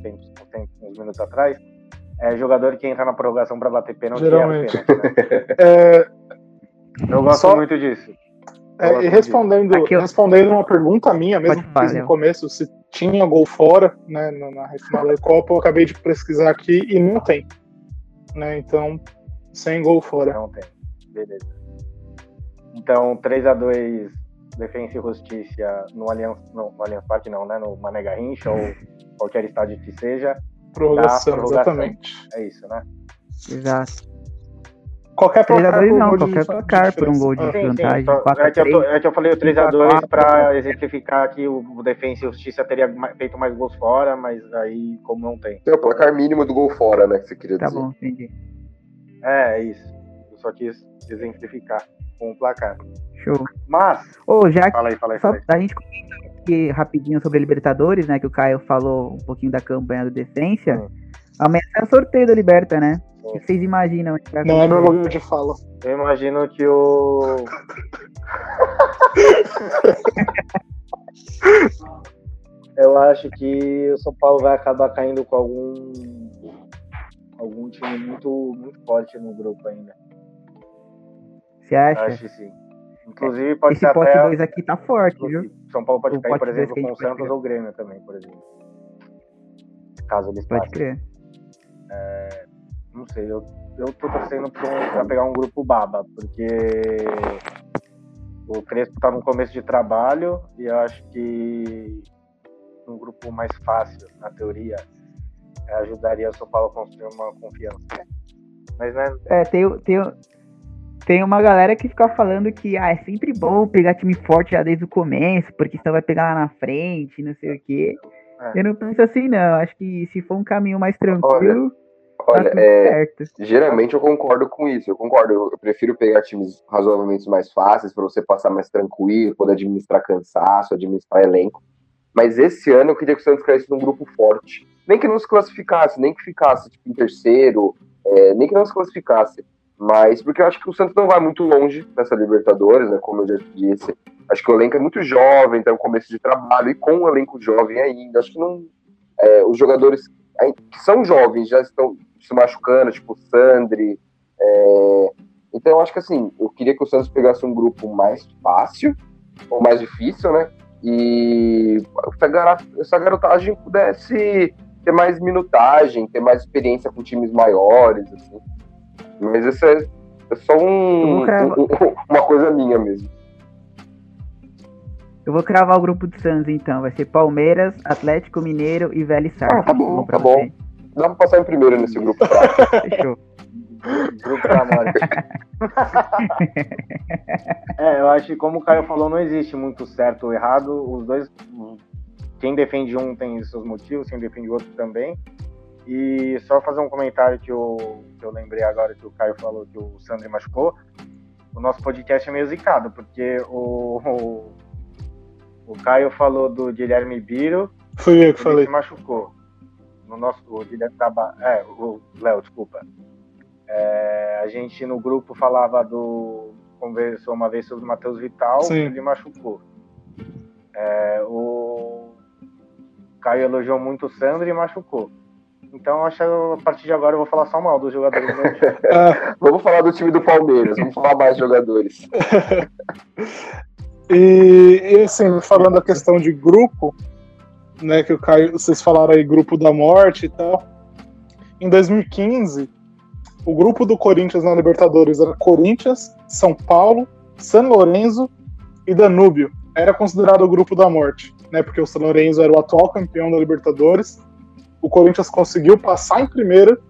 Speaker 1: tem, tem uns minutos atrás, é jogador que entra na prorrogação para bater pênalti.
Speaker 2: Geralmente.
Speaker 1: É pênalti, né? é... *laughs* Eu gosto Só... muito disso.
Speaker 2: É, e respondendo, Aqui, respondendo uma pergunta minha, mesmo que fiz no começo, se tinha gol fora, né, na final da Copa, eu acabei de pesquisar aqui e não tem. Né, então, sem gol fora.
Speaker 1: Não tem. Beleza. Então, 3 a 2 Defensa e Justiça no Allianz, não, no Allianz Parque não, né, no Mané Garrincha ou qualquer estádio que seja.
Speaker 2: Prorrogação, prorrogação, exatamente.
Speaker 1: É isso, né?
Speaker 3: Exato.
Speaker 2: Qualquer placar,
Speaker 3: por não, qualquer placar por um gol de vantagem.
Speaker 1: é, que eu, é que eu falei o 3x2 para exemplificar que o Defensa e Justiça teria feito mais gols fora, mas aí, como não tem.
Speaker 4: É o placar mínimo do gol fora, né? Que você queria
Speaker 3: tá
Speaker 4: dizer.
Speaker 3: Tá bom, entendi.
Speaker 1: É, é isso. Eu só quis exemplificar com o placar.
Speaker 3: Show.
Speaker 1: Mas.
Speaker 3: Ô, já que.
Speaker 1: Fala aí, fala aí, fala aí.
Speaker 3: A gente aqui rapidinho sobre a Libertadores, né? Que o Caio falou um pouquinho da campanha do Decência. Hum. Amanhã é o sorteio da Liberta, né? O que vocês imaginam?
Speaker 2: Não é meu lugar de fala.
Speaker 1: Eu imagino que o. *laughs* Eu acho que o São Paulo vai acabar caindo com algum algum time muito muito forte no grupo ainda.
Speaker 3: Você acha?
Speaker 1: Acho que sim. Inclusive, pode
Speaker 3: Esse
Speaker 1: ser
Speaker 3: pote
Speaker 1: até...
Speaker 3: 2 aqui tá forte, viu?
Speaker 1: São Paulo pode
Speaker 3: o
Speaker 1: cair, por exemplo, com o Santos ou o Grêmio também, por exemplo. Caso eles
Speaker 3: Pode crer.
Speaker 1: É, não sei, eu, eu tô torcendo pra, um, pra, pegar um grupo baba, porque o Crespo tá no começo de trabalho e eu acho que um grupo mais fácil, na teoria, ajudaria o São Paulo a construir uma confiança. Mas, né?
Speaker 3: É, tem, tem, tem uma galera que fica falando que ah, é sempre bom pegar time forte já desde o começo, porque senão vai pegar lá na frente, não sei o quê. É. Eu não penso assim, não. Acho que se for um caminho mais tranquilo.
Speaker 4: Olha, tá é, geralmente eu concordo com isso. Eu concordo. Eu, prefiro pegar times razoavelmente mais fáceis para você passar mais tranquilo, poder administrar cansaço, administrar elenco. Mas esse ano eu queria que o Santos caísse num grupo forte. Nem que não se classificasse, nem que ficasse tipo, em terceiro, é, nem que não se classificasse. Mas porque eu acho que o Santos não vai muito longe nessa Libertadores, né? Como eu já disse. Acho que o elenco é muito jovem, um começo de trabalho, e com um elenco jovem ainda, acho que não. É, os jogadores que são jovens, já estão se machucando, tipo o Sandri. É... Então eu acho que assim, eu queria que o Santos pegasse um grupo mais fácil, ou mais difícil, né? E essa garotagem pudesse ter mais minutagem, ter mais experiência com times maiores, assim. Mas isso é, é só um, um, *laughs* uma coisa minha mesmo.
Speaker 3: Eu vou cravar o grupo do Santos então. Vai ser Palmeiras, Atlético Mineiro e Velho Sartre.
Speaker 4: Ah, tá bom, tá bom. Dá pra passar em primeiro nesse grupo. Fechou.
Speaker 1: Grupo da morte. *laughs* é, eu acho que como o Caio falou, não existe muito certo ou errado. Os dois, quem defende um tem seus motivos, quem defende o outro também. E só fazer um comentário que eu, que eu lembrei agora que o Caio falou que o Sandri machucou. O nosso podcast é meio zicado, porque o, o, o Caio falou do Guilherme Biro.
Speaker 2: Foi eu que falei.
Speaker 1: se machucou. No nosso, o Guilherme Taba, é, o Léo, desculpa. É, a gente no grupo falava do. Conversou uma vez sobre o Matheus Vital, Sim. ele machucou. É, o Caio elogiou muito o Sandro e machucou. Então, acho que a partir de agora eu vou falar só mal dos jogadores do. *laughs*
Speaker 4: Ah, vamos falar do time do Palmeiras, vamos falar mais de jogadores. *laughs*
Speaker 2: e, e, assim, falando a questão de grupo, né, que o Caio, vocês falaram aí, grupo da morte e tal. Em 2015, o grupo do Corinthians na Libertadores era Corinthians, São Paulo, San Lorenzo e Danúbio. Era considerado o grupo da morte, né? Porque o San Lorenzo era o atual campeão da Libertadores. O Corinthians conseguiu passar em primeiro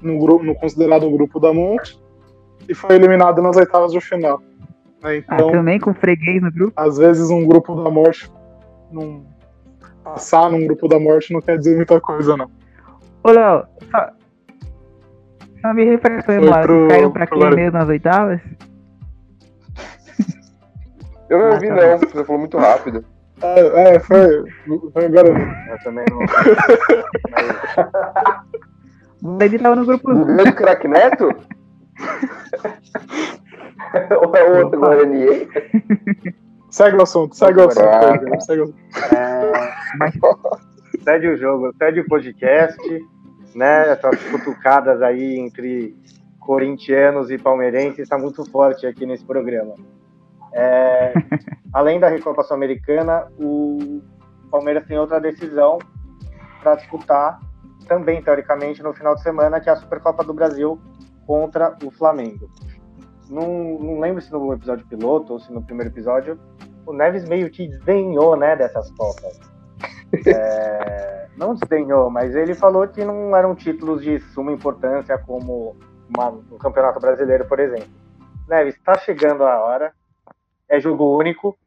Speaker 2: no, grupo, no considerado grupo da morte e foi eliminado nas oitavas de final. Né?
Speaker 3: Ah, então, ah, também com freguês no grupo?
Speaker 2: Às vezes um grupo da morte não passar num grupo da morte não quer dizer muita coisa, não.
Speaker 3: Ô, Léo, só, só me refresca aí, mano. Caiu pra quem mesmo nas oitavas?
Speaker 4: Eu não ah, vi, tá não. Você falou muito rápido.
Speaker 2: É, *laughs* é foi, foi agora.
Speaker 1: Eu também não.
Speaker 3: Ele tava no grupo.
Speaker 4: O grande *laughs* craque Neto? *laughs* Ou é outro Guarani?
Speaker 2: Segue o assunto, segue o assunto. Ah. Segue o...
Speaker 1: É, segue o jogo, segue o podcast né? Essas cutucadas aí entre corintianos e palmeirenses está muito forte aqui nesse programa. É, *laughs* além da Recopa Sul-Americana, o Palmeiras tem outra decisão para disputar também, teoricamente, no final de semana, que é a Supercopa do Brasil contra o Flamengo. Não, não lembro se no episódio piloto ou se no primeiro episódio, o Neves meio que desdenhou né, dessas Copas. *laughs* É, não desdenhou, mas ele falou que não eram títulos de suma importância como uma, um campeonato brasileiro, por exemplo. Neves, está chegando a hora. É jogo único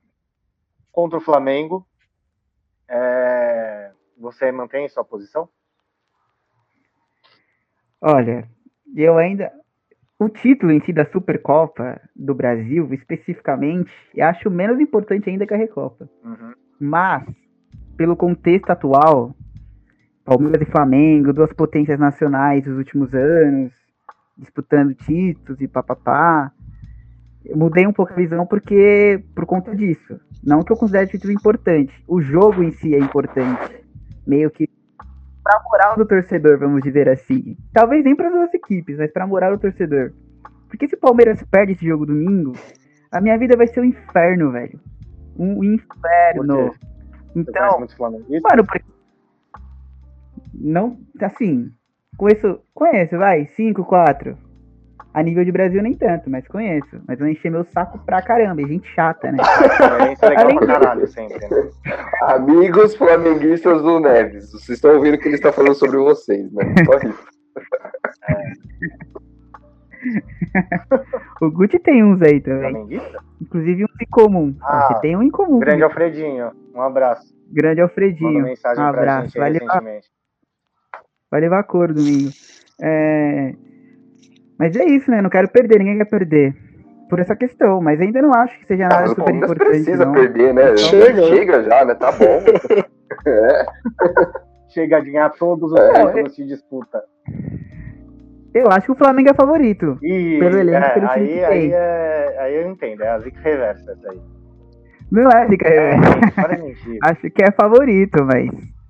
Speaker 1: contra o Flamengo. É, você mantém sua posição?
Speaker 3: Olha, eu ainda. O título em si da Supercopa do Brasil, especificamente, eu acho menos importante ainda que a Recopa. Uhum. Mas pelo contexto atual, Palmeiras e Flamengo, duas potências nacionais nos últimos anos, disputando títulos e papapá. Eu mudei um pouco a visão porque por conta disso. Não que eu considere o título importante. O jogo em si é importante. Meio que pra moral do torcedor, vamos dizer assim. Talvez nem para as duas equipes, mas pra moral do torcedor. Porque se o Palmeiras perde esse jogo domingo, a minha vida vai ser um inferno, velho. Um inferno. Então, mano, não, assim, conheço, conheço, vai, 5, 4. A nível de Brasil nem tanto, mas conheço. Mas vou encher meu saco pra caramba, é gente chata, né?
Speaker 1: É, isso é legal pra caralho sempre, né?
Speaker 4: Amigos flamenguistas do Neves, vocês estão ouvindo o que ele está falando sobre vocês, né? Só isso. *laughs*
Speaker 3: O Gucci tem uns aí também. Inclusive uns em comum. Ah, Você tem um em comum.
Speaker 1: Grande Alfredinho, um abraço.
Speaker 3: Grande Alfredinho. Um abraço. Vai levar, vai levar cor domingo. É... Mas é isso, né? Não quero perder, ninguém quer perder. Por essa questão, mas ainda não acho que seja nada ah, super importante. Não
Speaker 4: precisa
Speaker 3: não.
Speaker 4: perder, né? Chega. Chega já, né? Tá bom. *laughs* é.
Speaker 1: Chega a ganhar todos os é. títulos de disputa.
Speaker 3: Eu acho que o Flamengo é favorito.
Speaker 1: E, pelo elenco, é, pelo aí, aí, é, aí eu entendo, é a zica reversa essa aí.
Speaker 3: Não é zica reversa. É, *laughs* acho que é favorito, mas.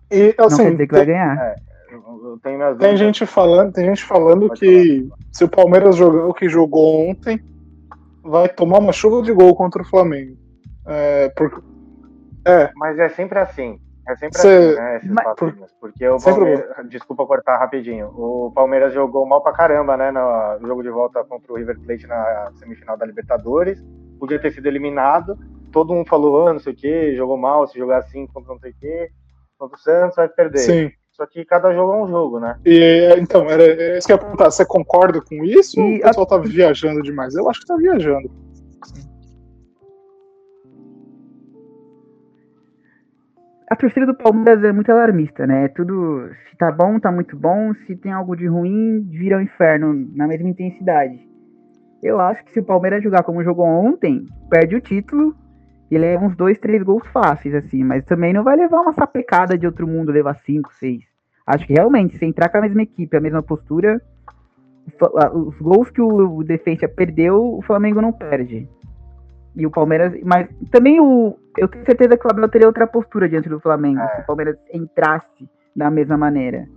Speaker 2: E, assim,
Speaker 3: não quer dizer que vai ganhar.
Speaker 1: Eu tenho minhas
Speaker 2: Tem gente falando, tem gente falando que se o Palmeiras jogar o que jogou ontem, vai tomar uma chuva de gol contra o Flamengo. É, por...
Speaker 1: é. Mas é sempre assim. É sempre
Speaker 2: Cê...
Speaker 1: assim, né? Esses Mas... Porque o
Speaker 2: sempre...
Speaker 1: Palmeiras. Desculpa cortar rapidinho. O Palmeiras jogou mal pra caramba, né? No jogo de volta contra o River Plate na semifinal da Libertadores. Podia ter sido eliminado. Todo mundo falou, ah, não sei o que, jogou mal, se jogar assim contra não sei o que, contra o Santos vai perder.
Speaker 2: Sim.
Speaker 1: Só que cada jogo é um jogo, né?
Speaker 2: E então, era isso que eu ia perguntar. Você concorda com isso? E ou o pessoal a... tá viajando demais? Eu acho que tá viajando.
Speaker 3: a torcida do Palmeiras é muito alarmista, né? É tudo, se tá bom, tá muito bom, se tem algo de ruim, vira o um inferno na mesma intensidade. Eu acho que se o Palmeiras jogar como jogou ontem, perde o título e leva uns dois, três gols fáceis, assim, mas também não vai levar uma sapecada de outro mundo, levar cinco, seis. Acho que realmente, se entrar com a mesma equipe, a mesma postura, os gols que o Defensa perdeu, o Flamengo não perde. E o Palmeiras. Mas também o. Eu tenho certeza que o Abel teria outra postura diante do Flamengo é. se o Palmeiras entrasse da mesma maneira.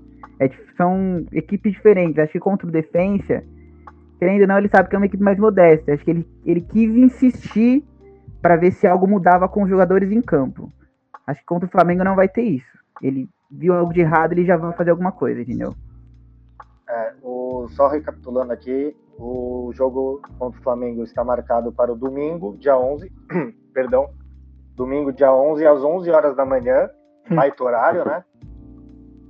Speaker 3: É, são equipes diferentes. Acho que contra o Defensa, querendo ou não, ele sabe que é uma equipe mais modesta. Acho que ele, ele quis insistir para ver se algo mudava com os jogadores em campo. Acho que contra o Flamengo não vai ter isso. Ele viu algo de errado, ele já vai fazer alguma coisa, entendeu?
Speaker 1: É, o, só recapitulando aqui, o jogo contra o Flamengo está marcado para o domingo, dia 11, *clears throat* perdão, domingo, dia 11, às 11 horas da manhã, hum. baita horário, né?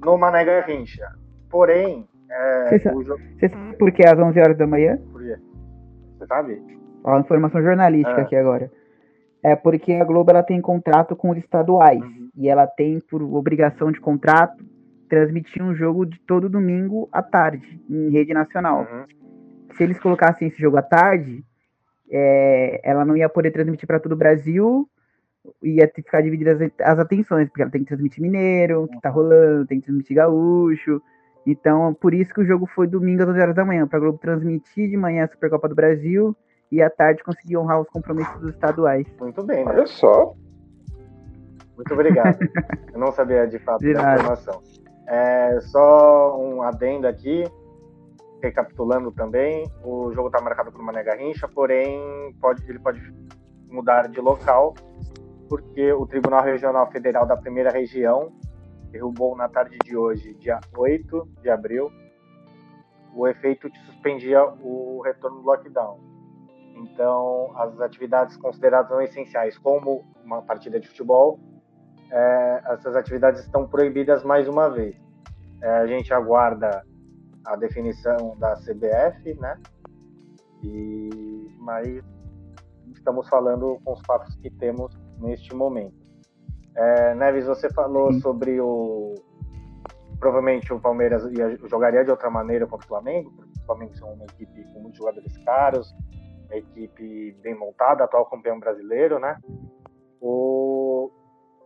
Speaker 1: No Mané Garrincha. Porém, é,
Speaker 3: você, sabe, jogo... você sabe por que às 11 horas da manhã?
Speaker 1: Por quê? Você sabe?
Speaker 3: Ó, informação jornalística é. aqui agora. É porque a Globo ela tem contrato com os estaduais uhum. e ela tem por obrigação de contrato transmitir um jogo de todo domingo à tarde em rede nacional. Uhum se eles colocassem esse jogo à tarde, é, ela não ia poder transmitir para todo o Brasil, ia ficar divididas as, as atenções, porque ela tem que transmitir Mineiro, que tá rolando, tem que transmitir Gaúcho. Então, por isso que o jogo foi domingo às 11 horas da manhã, para Globo transmitir de manhã a Supercopa do Brasil e à tarde conseguir honrar os compromissos dos estaduais.
Speaker 1: Muito bem, né?
Speaker 4: Olha só.
Speaker 1: Muito obrigado. *laughs* Eu não sabia de fato de da informação. É, só um adendo aqui recapitulando também, o jogo está marcado por Mané Garrincha, porém pode, ele pode mudar de local, porque o Tribunal Regional Federal da Primeira Região derrubou na tarde de hoje, dia 8 de abril, o efeito que suspendia o retorno do lockdown. Então, as atividades consideradas não essenciais, como uma partida de futebol, é, essas atividades estão proibidas mais uma vez. É, a gente aguarda a definição da CBF, né? E mas estamos falando com os fatos que temos neste momento. É, Neves, você falou Sim. sobre o provavelmente o Palmeiras ia, jogaria de outra maneira contra o Flamengo, porque o Flamengo é uma equipe com muitos jogadores caros, uma equipe bem montada, atual campeão brasileiro, né? O,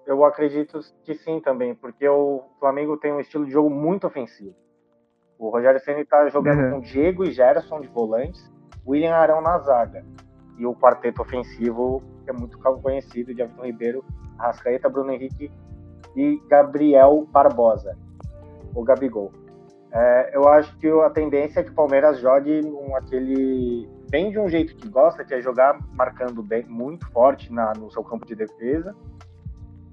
Speaker 1: eu acredito que sim também, porque o Flamengo tem um estilo de jogo muito ofensivo. O Rogério Ceni está jogando uhum. com Diego e Gerson de volantes, William Arão na zaga. E o quarteto ofensivo, que é muito conhecido, de Everton Ribeiro, Rascaeta, Bruno Henrique e Gabriel Barbosa, o Gabigol. É, eu acho que a tendência é que o Palmeiras jogue um, aquele bem de um jeito que gosta, que é jogar marcando bem, muito forte na, no seu campo de defesa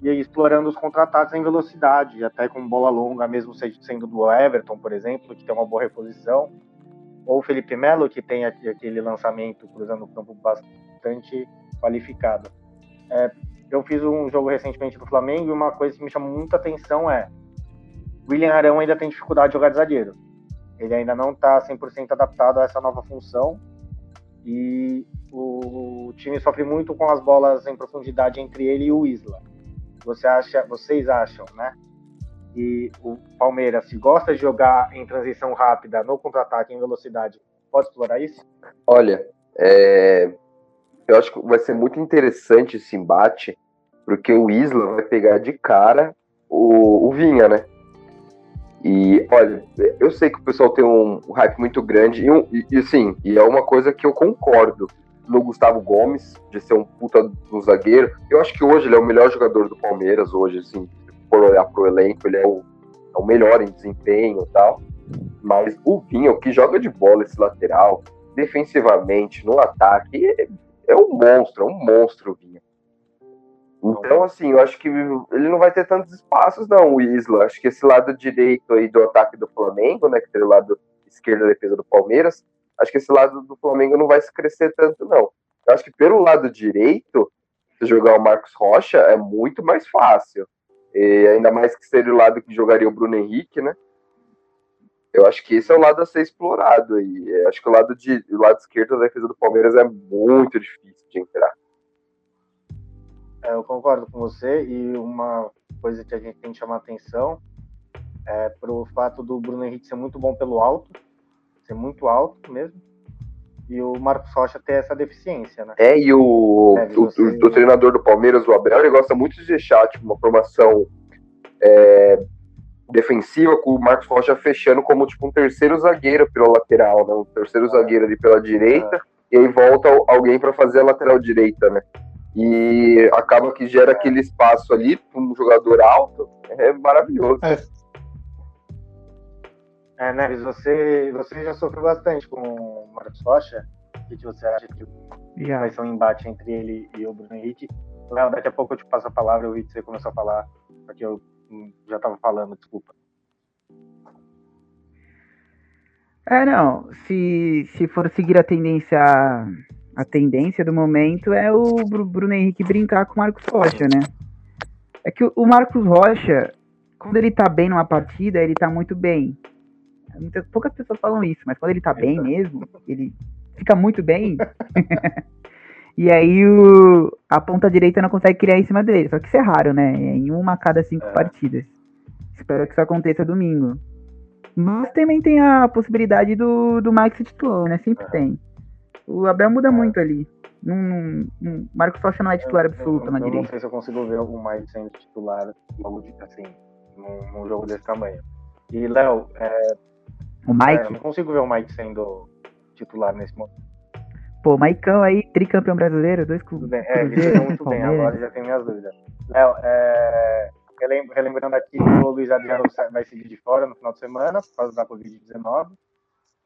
Speaker 1: e aí explorando os contra-ataques em velocidade, até com bola longa, mesmo sendo do Everton, por exemplo, que tem uma boa reposição, ou o Felipe Melo, que tem aquele lançamento cruzando o campo bastante qualificado. É, eu fiz um jogo recentemente do Flamengo e uma coisa que me chamou muita atenção é William Arão ainda tem dificuldade de jogar de zagueiro. Ele ainda não está 100% adaptado a essa nova função e o time sofre muito com as bolas em profundidade entre ele e o Isla você acha, vocês acham, né? Que o Palmeiras, se gosta de jogar em transição rápida, no contra-ataque, em velocidade, pode explorar isso?
Speaker 4: Olha, é... eu acho que vai ser muito interessante esse embate, porque o Isla vai pegar de cara o, o Vinha, né? E olha, eu sei que o pessoal tem um, um hype muito grande, e, um, e, e sim, e é uma coisa que eu concordo no Gustavo Gomes, de ser um puta do zagueiro. Eu acho que hoje ele é o melhor jogador do Palmeiras, hoje, assim, por olhar pro elenco, ele é o, é o melhor em desempenho e tal. Mas o Vinha, o que joga de bola esse lateral, defensivamente, no ataque, é, é um monstro, é um monstro o Vinha. Então, assim, eu acho que ele não vai ter tantos espaços, não, o Isla. Acho que esse lado direito aí do ataque do Flamengo, né, que tem o lado esquerdo da defesa do Palmeiras, acho que esse lado do Flamengo não vai se crescer tanto, não. Eu acho que pelo lado direito, se jogar o Marcos Rocha é muito mais fácil. E ainda mais que seria o lado que jogaria o Bruno Henrique, né? Eu acho que esse é o lado a ser explorado. Eu acho que o lado, de, o lado esquerdo da defesa do Palmeiras é muito difícil de entrar.
Speaker 1: É, eu concordo com você e uma coisa que a gente tem que chamar atenção é pro fato do Bruno Henrique ser muito bom pelo alto, ser muito alto mesmo, e o Marcos Rocha ter essa deficiência, né?
Speaker 4: É, e o, é, o, você... o, o, treinador do Palmeiras, o Abel, ele gosta muito de deixar tipo, uma formação é, defensiva com o Marcos Rocha fechando como tipo um terceiro zagueiro pela lateral, né? Um terceiro zagueiro ali pela direita, é. e aí volta alguém para fazer a lateral direita, né? E acaba que gera aquele espaço ali para um jogador alto, é maravilhoso.
Speaker 1: É. É, Neves, você, você já sofreu bastante com o Marcos Rocha. O que você acha que vai ser um embate entre ele e o Bruno Henrique? Léo, daqui a pouco eu te passo a palavra, eu vi que você começou a falar, porque eu já estava falando, desculpa.
Speaker 3: É, não. Se, se for seguir a tendência a tendência do momento é o Bruno Henrique brincar com o Marcos Rocha, né? É que o Marcos Rocha, quando ele tá bem numa partida, ele tá muito bem. Muitas, poucas pessoas falam isso, mas quando ele tá bem mesmo, ele fica muito bem. *laughs* e aí o, a ponta direita não consegue criar em cima dele. Só que isso é raro, né? É em uma a cada cinco é. partidas. Espero que isso aconteça domingo. Mas também tem a possibilidade do, do Max titular, né? Sempre é. tem. O Abel muda é. muito ali. Num, Marcos Rocha não é titular absoluto eu,
Speaker 1: na
Speaker 3: eu
Speaker 1: direita. Não sei se eu consigo ver algum mais sendo titular logo assim, num, num, jogo desse tamanho. E, Léo, é,
Speaker 3: o Mike? É,
Speaker 1: não consigo ver o Mike sendo titular nesse momento.
Speaker 3: Pô, Maicão aí, tricampeão brasileiro, dois clubes.
Speaker 1: Bem, é, ele muito bem, agora já tem minhas dúvidas. Léo, é, relembrando aqui o Luiz Adriano vai seguir de fora no final de semana, por causa da Covid-19.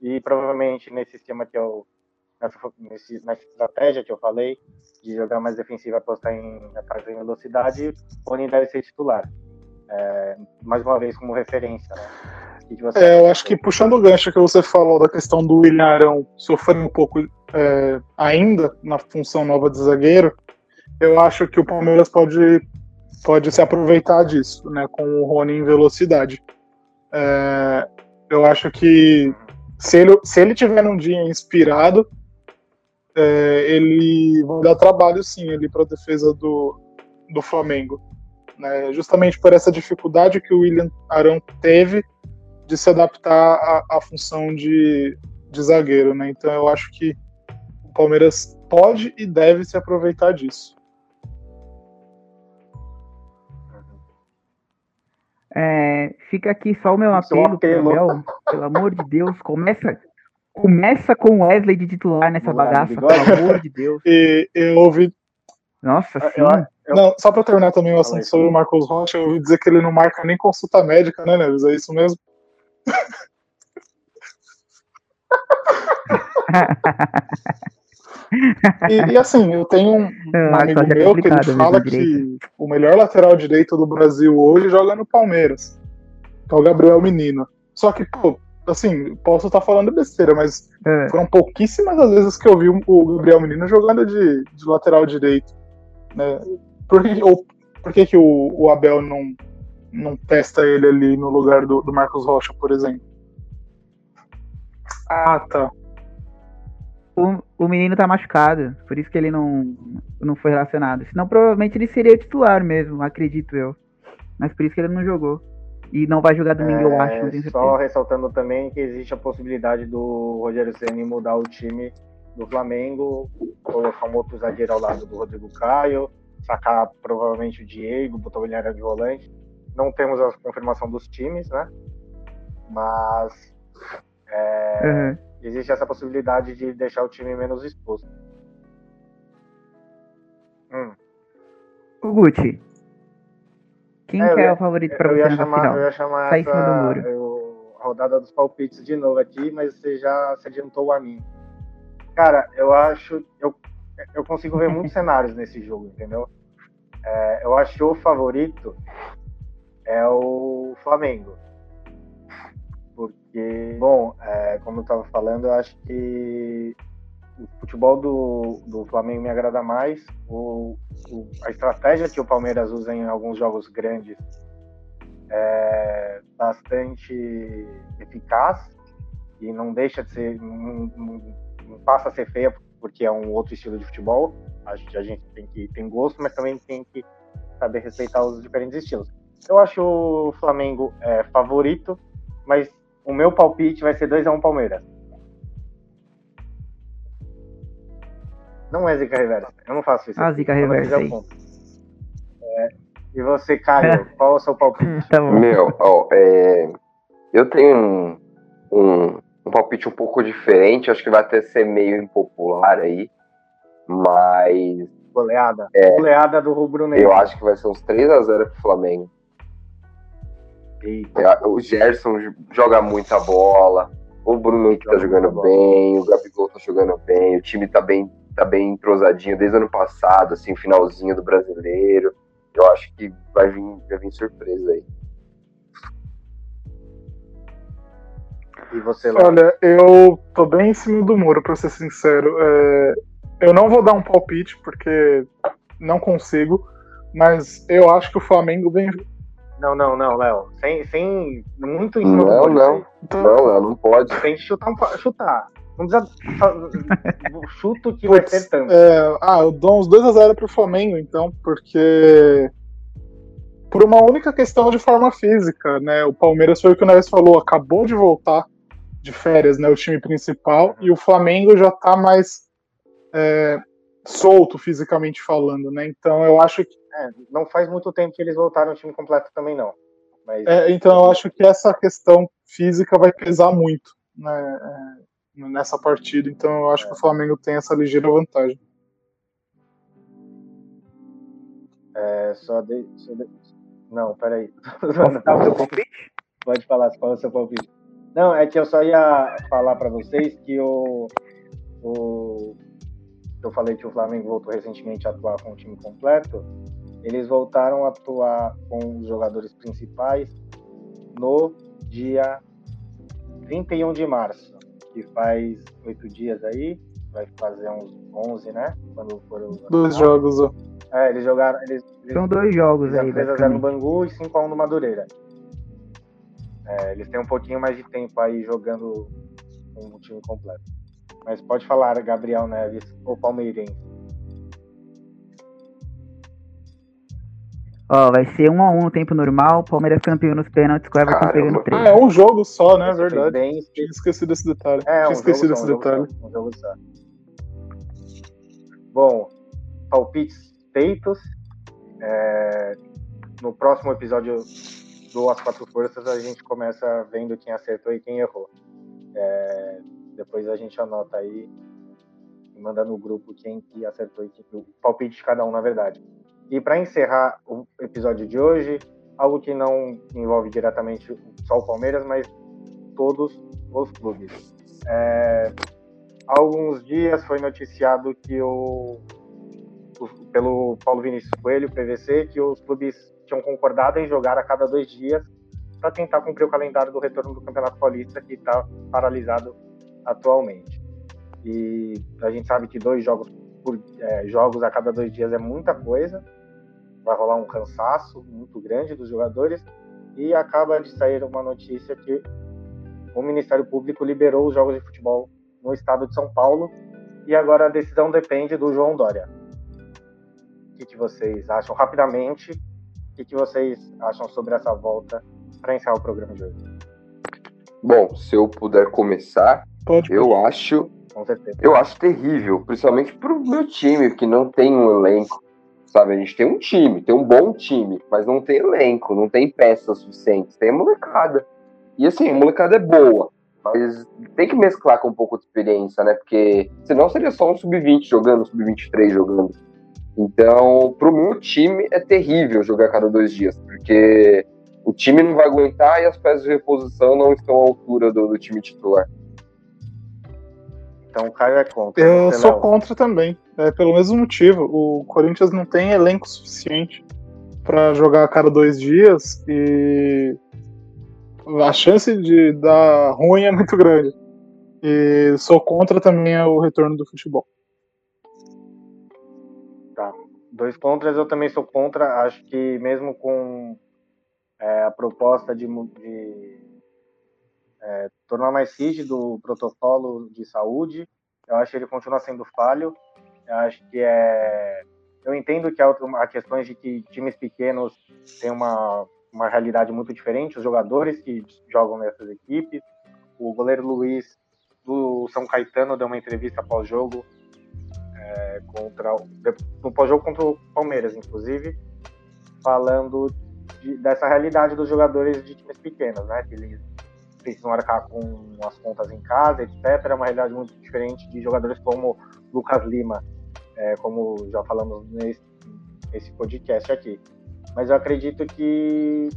Speaker 1: E provavelmente nesse esquema que eu nessa, nessa estratégia que eu falei, de jogar mais defensivo apostar em ataque em velocidade, o Rony deve ser titular. É, mais uma vez, como referência, né?
Speaker 2: É, eu acho que puxando o gancho que você falou da questão do William Arão sofrer um pouco é, ainda na função nova de zagueiro, eu acho que o Palmeiras pode, pode se aproveitar disso, né, com o Rony em velocidade. É, eu acho que se ele, se ele tiver num dia inspirado, é, ele vai dar trabalho sim ali para a defesa do, do Flamengo. Né? Justamente por essa dificuldade que o William Arão teve de se adaptar à, à função de, de zagueiro. Né? Então eu acho que o Palmeiras pode e deve se aproveitar disso.
Speaker 3: É, fica aqui só o meu apelo, Gabriel, pelo amor de Deus, começa Começa com Wesley de titular nessa bagaça, pelo amor de Deus. *laughs*
Speaker 2: E eu ouvi.
Speaker 3: Nossa, sim.
Speaker 2: Eu, eu... Não, só pra terminar também o assunto sobre o Marcos Rocha, eu ouvi dizer que ele não marca nem consulta médica, né, Neves? É isso mesmo? *laughs* e, e, assim, eu tenho um, um amigo é meu que ele fala que o melhor lateral direito do Brasil hoje joga no Palmeiras, que é o Gabriel Menino. Só que, pô, assim, posso estar falando besteira, mas é. foram pouquíssimas as vezes que eu vi o Gabriel Menino jogando de, de lateral direito. Né? Por que, ou, por que, que o, o, Abel não, não testa ele ali no lugar do, do Marcos Rocha, por exemplo? Ah, tá.
Speaker 3: O, o menino tá machucado, por isso que ele não, não foi relacionado. Senão, provavelmente ele seria titular mesmo, acredito eu. Mas por isso que ele não jogou. E não vai jogar domingo, é, eu acho. Tenho
Speaker 1: só ressaltando também que existe a possibilidade do Rogério Ceni mudar o time do Flamengo, colocar um outro zagueiro ao lado do Rodrigo Caio, sacar provavelmente o Diego, botar o William de volante. Não temos a confirmação dos times, né? Mas é, uhum. existe essa possibilidade de deixar o time menos exposto.
Speaker 3: Hum. O Gucci, Quem
Speaker 1: É,
Speaker 3: que é
Speaker 1: ia-
Speaker 3: o favorito
Speaker 1: eu
Speaker 3: você
Speaker 1: chamar,
Speaker 3: final?
Speaker 1: eu ia chamar
Speaker 3: Sai cima do
Speaker 1: essa
Speaker 3: muro.
Speaker 1: eu- a rodada dos palpites de novo aqui, mas você já se adiantou a mim. Cara, eu acho. Eu, eu consigo ver muitos *laughs* cenários nesse jogo, entendeu? É, eu acho que o favorito é o Flamengo. Porque, bom, é, como eu estava falando, eu acho que o futebol do, do Flamengo me agrada mais. O, o- a estratégia que o Palmeiras usa em alguns jogos grandes é bastante eficaz e não deixa de ser, não, não- não passa a ser feia porque é um outro estilo de futebol. Acho que a gente tem que tem gosto, mas também tem que saber respeitar os diferentes estilos. Eu acho o Flamengo é, favorito, mas o meu palpite vai ser 2x1 Palmeiras. Não é zica reversa. Eu não faço isso.
Speaker 3: Ah, zica reversa aí.
Speaker 1: É, e você, Caio, *laughs* qual é o seu palpite? *laughs*
Speaker 3: Tá.
Speaker 4: Meu, ó, é, eu tenho um, um, um palpite um pouco diferente, acho que vai até ser meio impopular aí, mas
Speaker 1: Goleada.
Speaker 4: É.
Speaker 1: Goleada do Rubro Negro.
Speaker 4: eu acho que vai ser uns 3x0 pro Flamengo.
Speaker 1: Eita.
Speaker 4: É, O Gerson joga muita bola, o Bruno Henrique tá
Speaker 1: Joga
Speaker 4: jogando bem, o Gabigol tá jogando bem, o time tá bem, tá bem entrosadinho desde o ano passado, assim, finalzinho do brasileiro. Eu acho que vai vir, vai vir surpresa aí.
Speaker 1: E você, Léo?
Speaker 2: Olha, eu tô bem em cima do muro, pra ser sincero. É, eu não vou dar um palpite, porque não consigo, mas eu acho que o Flamengo vem.
Speaker 1: Não, não, não, Léo. Sem, sem. Muito em cima do
Speaker 4: Não,
Speaker 1: muro,
Speaker 4: não. Não, não, não pode.
Speaker 1: que chutar. Um, chutar. Não *laughs* precisa. Chuto que vai
Speaker 2: Putz,
Speaker 1: ser tanto.
Speaker 2: é, ah, eu dou uns 2x0 pro Flamengo, então, porque. Por uma única questão de forma física, né? O Palmeiras foi o que o Neves falou, acabou de voltar de férias, né? O time principal, e o Flamengo já tá mais é, solto fisicamente falando, né? Então eu acho que
Speaker 1: É, não faz muito tempo que eles voltaram ao time completo também, não. Mas
Speaker 2: É, então eu acho que essa questão física vai pesar muito né, é, nessa partida. Então eu acho que o Flamengo tem essa ligeira vantagem.
Speaker 1: é só de, só de- Não, peraí. *laughs*
Speaker 3: Posso dar o meu palpite?
Speaker 1: Pode falar qual é o seu palpite. Não, é que eu só ia falar para vocês que o, o. Eu falei que o Flamengo voltou recentemente a atuar com o time completo. Eles voltaram a atuar com os jogadores principais no dia 31 de março, que faz oito dias aí, vai fazer uns 11, né? Quando for o-
Speaker 2: Dois jogos, ó.
Speaker 1: É, eles jogaram. Eles, eles
Speaker 3: São dois jogos aí,
Speaker 1: 3x0 no. Bangu e 5x1 no Madureira. É, eles têm um pouquinho mais de tempo aí jogando com o time completo. Mas pode falar, Gabriel Neves, ou Palmeirense.
Speaker 3: Ó, vai ser um a um no tempo normal, Palmeiras campeão nos pênaltis, com o Everton pegando
Speaker 2: Ah,
Speaker 3: três.
Speaker 2: é um jogo só, né? É verdade.
Speaker 1: bem-
Speaker 2: Tinha esquecido esse detalhe.
Speaker 1: É,
Speaker 2: Tinha
Speaker 1: um
Speaker 2: esquecido
Speaker 1: jogo
Speaker 2: esse
Speaker 1: só, um
Speaker 2: detalhe.
Speaker 1: jogo um jogo só. Bom, palpites feitos. É, no próximo episódio do As Quatro Forças, a gente começa vendo quem acertou e quem errou. É, depois a gente anota aí e manda no grupo quem que acertou e quem, o palpite de cada um, na verdade. E para encerrar o episódio de hoje, algo que não envolve diretamente só o Palmeiras, mas todos os clubes. É, há alguns dias foi noticiado que o, o- pelo Paulo Vinícius Coelho, PVC, que os clubes tinham concordado em jogar a cada dois dias para tentar cumprir o calendário do retorno do Campeonato Paulista, que está paralisado atualmente. E a gente sabe que dois jogos por é, jogos a cada dois dias é muita coisa, vai rolar um cansaço muito grande dos jogadores e acaba de sair uma notícia que o Ministério Público liberou os jogos de futebol no estado de São Paulo e agora a decisão depende do João Dória. O que, que vocês acham rapidamente? O que, que vocês acham sobre essa volta para encerrar o programa de hoje?
Speaker 4: Bom, se eu puder começar,
Speaker 2: Pode.
Speaker 4: eu acho
Speaker 1: Com certeza.
Speaker 4: Eu acho terrível, principalmente pro meu time, que não tem um elenco. Sabe, a gente tem um time, tem um bom time, mas não tem elenco, não tem peças suficientes, tem molecada. E assim, a molecada é boa, mas tem que mesclar com um pouco de experiência, né? Porque senão seria só um sub-20 jogando, um sub-23 jogando. Então, para o meu time é terrível jogar cada dois dias, porque o time não vai aguentar e as peças de reposição não estão à altura do, do time titular.
Speaker 1: Então o Caio é contra.
Speaker 2: Eu sou contra também. É pelo mesmo motivo. O Corinthians não tem elenco suficiente para jogar a cada dois dias e a chance de dar ruim é muito grande. E sou contra também o retorno do futebol.
Speaker 1: Tá. Dois contras, eu também sou contra. Acho que mesmo com é, a proposta de, de é, tornar mais rígido o protocolo de saúde, eu acho que ele continua sendo falho. Eu acho que é. Eu entendo que há, questões de que times pequenos têm uma, uma realidade muito diferente, os jogadores que jogam nessas equipes. O goleiro Luiz do São Caetano deu uma entrevista pós-jogo é, contra no pós-jogo contra o Palmeiras, inclusive, falando de, dessa realidade dos jogadores de times pequenos, né? Que eles precisam arcar com as contas em casa, etc. É uma realidade muito diferente de jogadores como Lucas Lima, é, como já falamos nesse, nesse podcast aqui. Mas eu acredito que,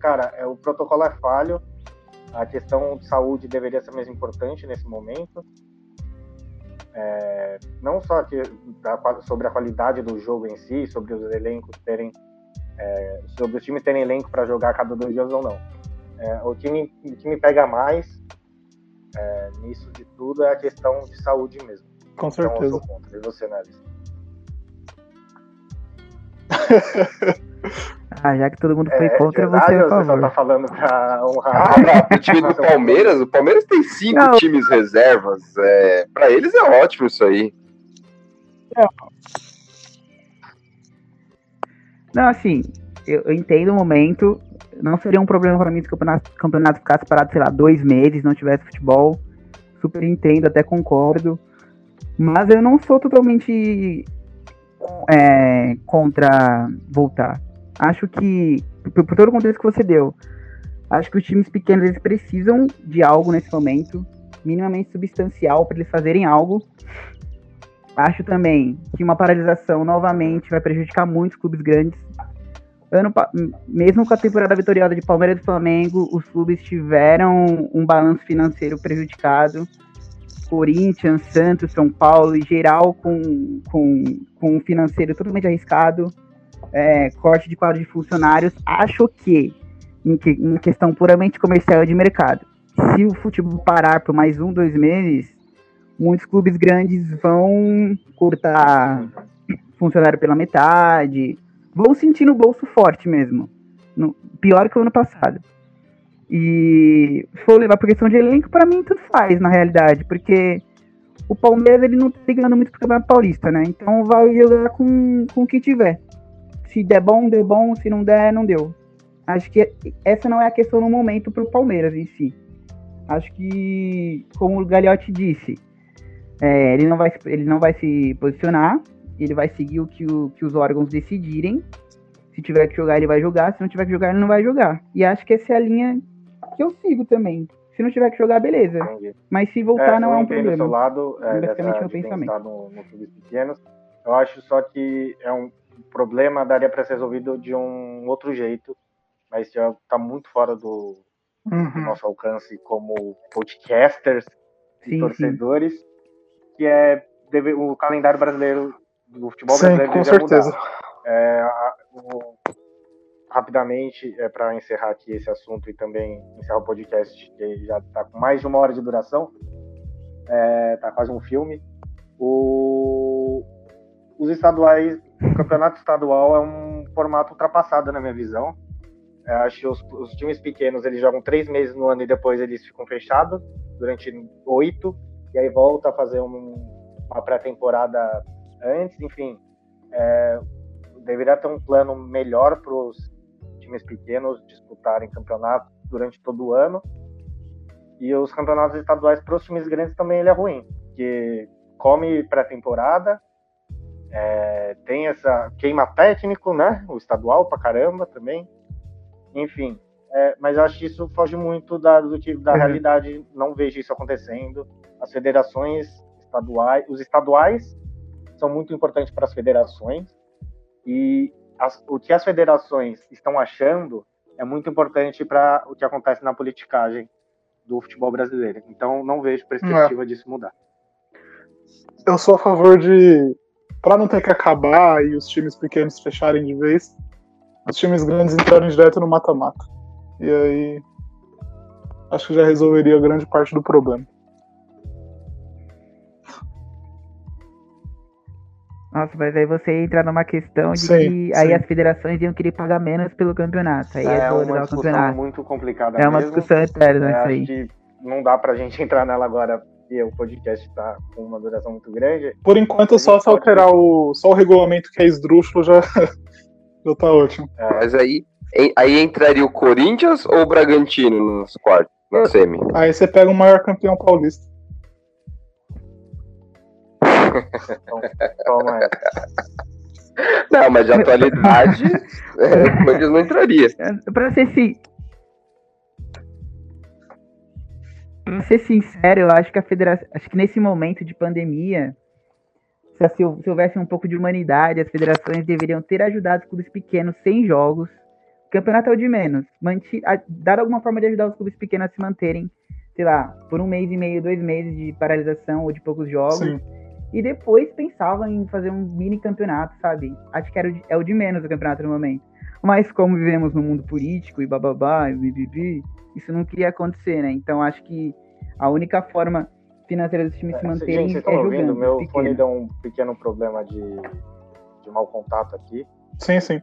Speaker 1: cara, é, o protocolo é falho, a questão de saúde deveria ser mais importante nesse momento. É, não só que, da, sobre a qualidade do jogo em si, sobre os elencos terem, é, sobre os times terem elenco para jogar cada dois dias ou não. É, o, que me, o que me pega mais é, nisso de tudo é a questão de saúde mesmo.
Speaker 2: Com certeza. Então, eu
Speaker 1: sou contra. E você, Neves? *laughs*
Speaker 3: Ah, já que todo mundo foi é, contra, você é a favor. Você
Speaker 1: tá falando pra honrar.
Speaker 4: Ah, o time do *laughs* Palmeiras, o Palmeiras tem cinco não. times reservas. É, pra eles é ótimo isso aí.
Speaker 3: Não, assim, eu, eu entendo o momento. Não seria um problema para mim se o campeonato, campeonato ficasse parado, sei lá, dois meses, não tivesse futebol. Super entendo, até concordo. Mas eu não sou totalmente é, contra voltar. Acho que, por, por todo o contexto que você deu, acho que os times pequenos eles precisam de algo nesse momento, minimamente substancial, para eles fazerem algo. Acho também que uma paralisação novamente vai prejudicar muitos clubes grandes. Ano, mesmo com a temporada vitoriosa de Palmeiras e Flamengo, os clubes tiveram um balanço financeiro prejudicado. Corinthians, Santos, São Paulo, em geral, com, com, com um financeiro totalmente arriscado é, corte de quadro de funcionários, acho que, em, que, em questão puramente comercial e de mercado, se o futebol parar por mais um, dois meses, muitos clubes grandes vão cortar funcionário pela metade, vão sentir no bolso forte mesmo. No, pior que o ano passado. E se for levar por questão de elenco, para mim tudo faz, na realidade, porque o Palmeiras ele não tá ligando muito pro Campeonato Paulista, né? Então vai jogar com, com o que tiver se der bom, deu bom, se não der, não deu. Acho que essa não é a questão no momento para o Palmeiras em si. Acho que, como o Gagliotti disse, é, ele, não vai, ele não vai se posicionar, ele vai seguir o que, o que os órgãos decidirem. Se tiver que jogar, ele vai jogar. Se não tiver que jogar, ele não vai jogar. E acho que essa é a linha que eu sigo também. Se não tiver que jogar, beleza. Entendi. Mas se voltar, é, não é um problema.
Speaker 1: Do seu lado, é, Basicamente, meu pensamento. No, no clubes pequenos, eu acho só que é um, problema daria para ser resolvido de um outro jeito, mas já está muito fora do, uhum. do, nosso alcance como podcasters sim, e torcedores, sim. que é deve, o calendário brasileiro do futebol
Speaker 2: sim,
Speaker 1: brasileiro
Speaker 2: com certeza.
Speaker 1: É, o, rapidamente, é, para encerrar aqui esse assunto e também encerrar o podcast, que já está com mais de uma hora de duração, está é, tá quase um filme. O, os estaduais o campeonato estadual é um formato ultrapassado na minha visão. Eu acho que os, os, times pequenos eles jogam três meses no ano e depois eles ficam fechados durante oito e aí volta a fazer um, uma pré-temporada antes. Enfim, é, deveria ter um plano melhor para os times pequenos disputarem campeonato durante todo o ano. E os campeonatos estaduais para os times grandes também ele é ruim, porque come pré-temporada, é, tem essa queima técnico, né? O estadual pra caramba também. Enfim, é, mas eu acho que isso foge muito da, do que, da uhum. realidade. Não vejo isso acontecendo. As federações estaduais, os estaduais são muito importantes para as federações e as, o que as federações estão achando é muito importante para o que acontece na politicagem do futebol brasileiro. Então, não vejo perspectiva é. disso mudar.
Speaker 2: Eu sou a favor de, para não ter que acabar e os times pequenos fecharem de vez, os times grandes entrarem direto no mata-mata. E aí, acho que já resolveria grande parte do problema.
Speaker 3: Nossa, mas aí você entra numa questão de sim, que aí as federações iam querer pagar menos pelo campeonato. Aí
Speaker 1: é, é uma discussão campeonato. muito complicada.
Speaker 3: É uma
Speaker 1: mesmo.
Speaker 3: discussão eterna
Speaker 1: é,
Speaker 3: isso aí.
Speaker 1: Que não dá pra gente *laughs* entrar nela agora, porque o podcast tá com uma duração muito grande.
Speaker 2: Por enquanto, só se alterar o, só o regulamento que é esdrúxulo já, *laughs* já tá ótimo.
Speaker 4: É. Mas aí, aí entraria o Corinthians ou o Bragantino nos quartos, na semi?
Speaker 2: Aí você pega o maior campeão paulista.
Speaker 1: Então, toma essa.
Speaker 4: Não, mas de atualidade, *laughs* é, não entraria.
Speaker 3: Pra ser, si... pra ser sincero, eu acho que a federação. Acho que nesse momento de pandemia, se, se houvesse um pouco de humanidade, as federações deveriam ter ajudado os clubes pequenos sem jogos. O campeonato é o de menos. Manti... Dar alguma forma de ajudar os clubes pequenos a se manterem, sei lá, por um mês e meio, dois meses de paralisação ou de poucos jogos. Sim e depois pensava em fazer um mini campeonato, sabe? Acho que era o de, é o de menos o campeonato no momento. Mas como vivemos no mundo político e bababá e bibibi, isso não queria acontecer, né? Então acho que a única forma financeira dos times é, se manterem gente, é
Speaker 1: ouvindo?
Speaker 3: jogando.
Speaker 1: Meu fone deu um pequeno problema de, de mau contato aqui.
Speaker 2: Sim, sim.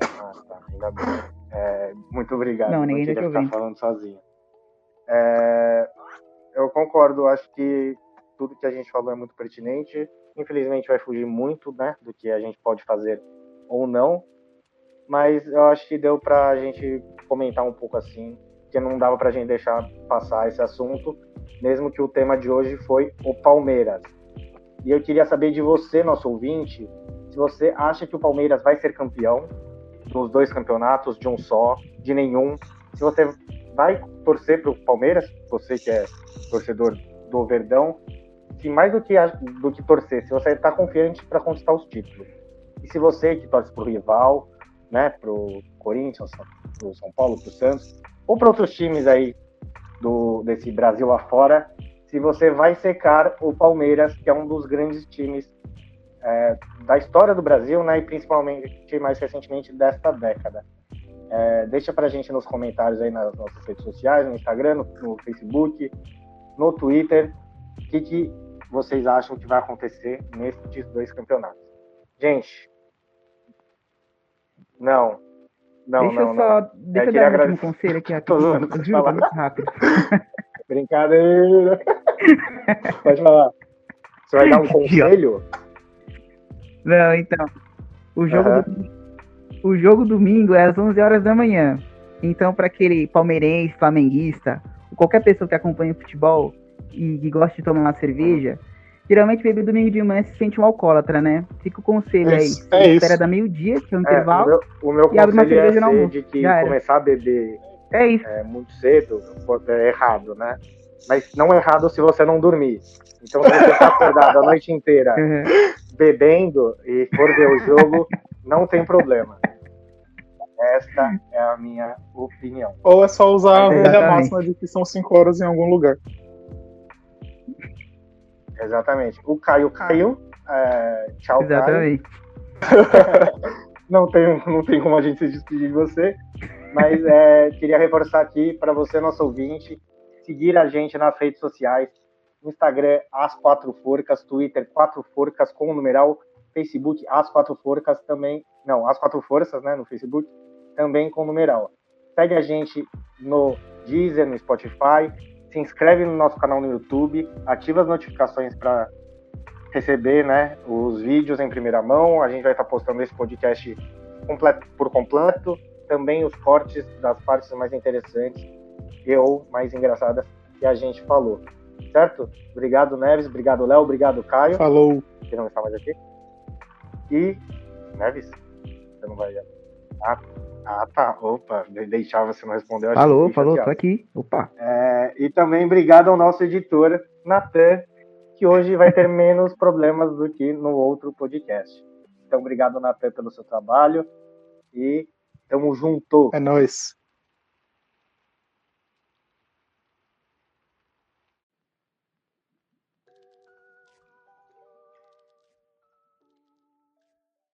Speaker 1: Ah, tá. Ainda bem. É, muito obrigado.
Speaker 3: Não, ninguém
Speaker 1: não
Speaker 3: queria ficar
Speaker 1: falando sozinho. É, eu concordo, acho que tudo que a gente falou é muito pertinente. Infelizmente vai fugir muito, né, do que a gente pode fazer ou não, mas eu acho que deu para a gente comentar um pouco assim, que não dava para a gente deixar passar esse assunto, mesmo que o tema de hoje foi o Palmeiras. E eu queria saber de você, nosso ouvinte, se você acha que o Palmeiras vai ser campeão dos dois campeonatos, de um só, de nenhum. Se você vai torcer para o Palmeiras, você que é torcedor do Verdão, que mais do que, do que torcer, se você está confiante para conquistar os títulos. E se você que torce para o rival, né, para o Corinthians, para o São Paulo, para o Santos, ou para outros times aí do, desse Brasil afora, se você vai secar o Palmeiras, que é um dos grandes times é, da história do Brasil, né, e principalmente mais recentemente desta década. É, deixa para gente nos comentários aí nas nossas redes sociais, no Instagram, no, no Facebook, no Twitter, o que, que vocês acham que vai acontecer nesses dois campeonatos. Gente, não. Não,
Speaker 3: deixa
Speaker 1: não,
Speaker 3: eu só,
Speaker 1: não.
Speaker 3: Deixa eu dar um conselho aqui. *laughs* aqui
Speaker 1: zoando,
Speaker 3: pode falar. muito rápido. *laughs*
Speaker 1: Brincadeira. pode falar. Você vai dar um conselho?
Speaker 3: Não, então. O jogo, uhum. do, o jogo domingo é às 11 horas da manhã. Então, para aquele palmeirense, flamenguista, qualquer pessoa que acompanha o futebol, e, e gosta de tomar uma cerveja, geralmente bebe domingo de manhã se sente um alcoólatra, né? Fica o conselho é, aí. É espera da meio-dia, que é um é, intervalo. O meu,
Speaker 1: o meu e abre uma cerveja é no almoço. de que começar a beber
Speaker 3: é isso.
Speaker 1: É, muito cedo é errado, né? Mas não é errado se você não dormir. Então, se você está acordado a noite inteira *laughs* uhum. bebendo e for ver o jogo, não tem problema. Esta é a minha opinião.
Speaker 2: Ou é só usar a velha máxima de que são 5 horas em algum lugar.
Speaker 1: Exatamente. O Caio caiu. É, tchau,
Speaker 3: Exatamente.
Speaker 1: Caio. *laughs* não, tem, não tem como a gente se despedir de você. Mas é, queria reforçar aqui para você, nosso ouvinte, seguir a gente nas redes sociais. Instagram, As Quatro Forcas, Twitter, Quatro Forcas com o numeral, Facebook, As Quatro Forcas também, não, As Quatro Forças, né, no Facebook, também com o numeral. Segue a gente no Deezer, no Spotify, se inscreve no nosso canal no YouTube, ativa as notificações para receber né, os vídeos em primeira mão. A gente vai estar tá postando esse podcast completo, por completo, também os cortes das partes mais interessantes e ou mais engraçadas que a gente falou. Certo? Obrigado, Neves. Obrigado, Léo. Obrigado, Caio.
Speaker 2: Falou.
Speaker 1: Que não está mais aqui. E. Neves? Você não vai. Ah, ah, tá. Opa, deixava você não respondeu.
Speaker 3: Falou, falou, tô aqui. Opa.
Speaker 1: É, e também obrigado ao nosso editor, Natan, que hoje vai ter *laughs* menos problemas do que no outro podcast. Então, obrigado, Natan, pelo seu trabalho e tamo junto.
Speaker 2: É nóis.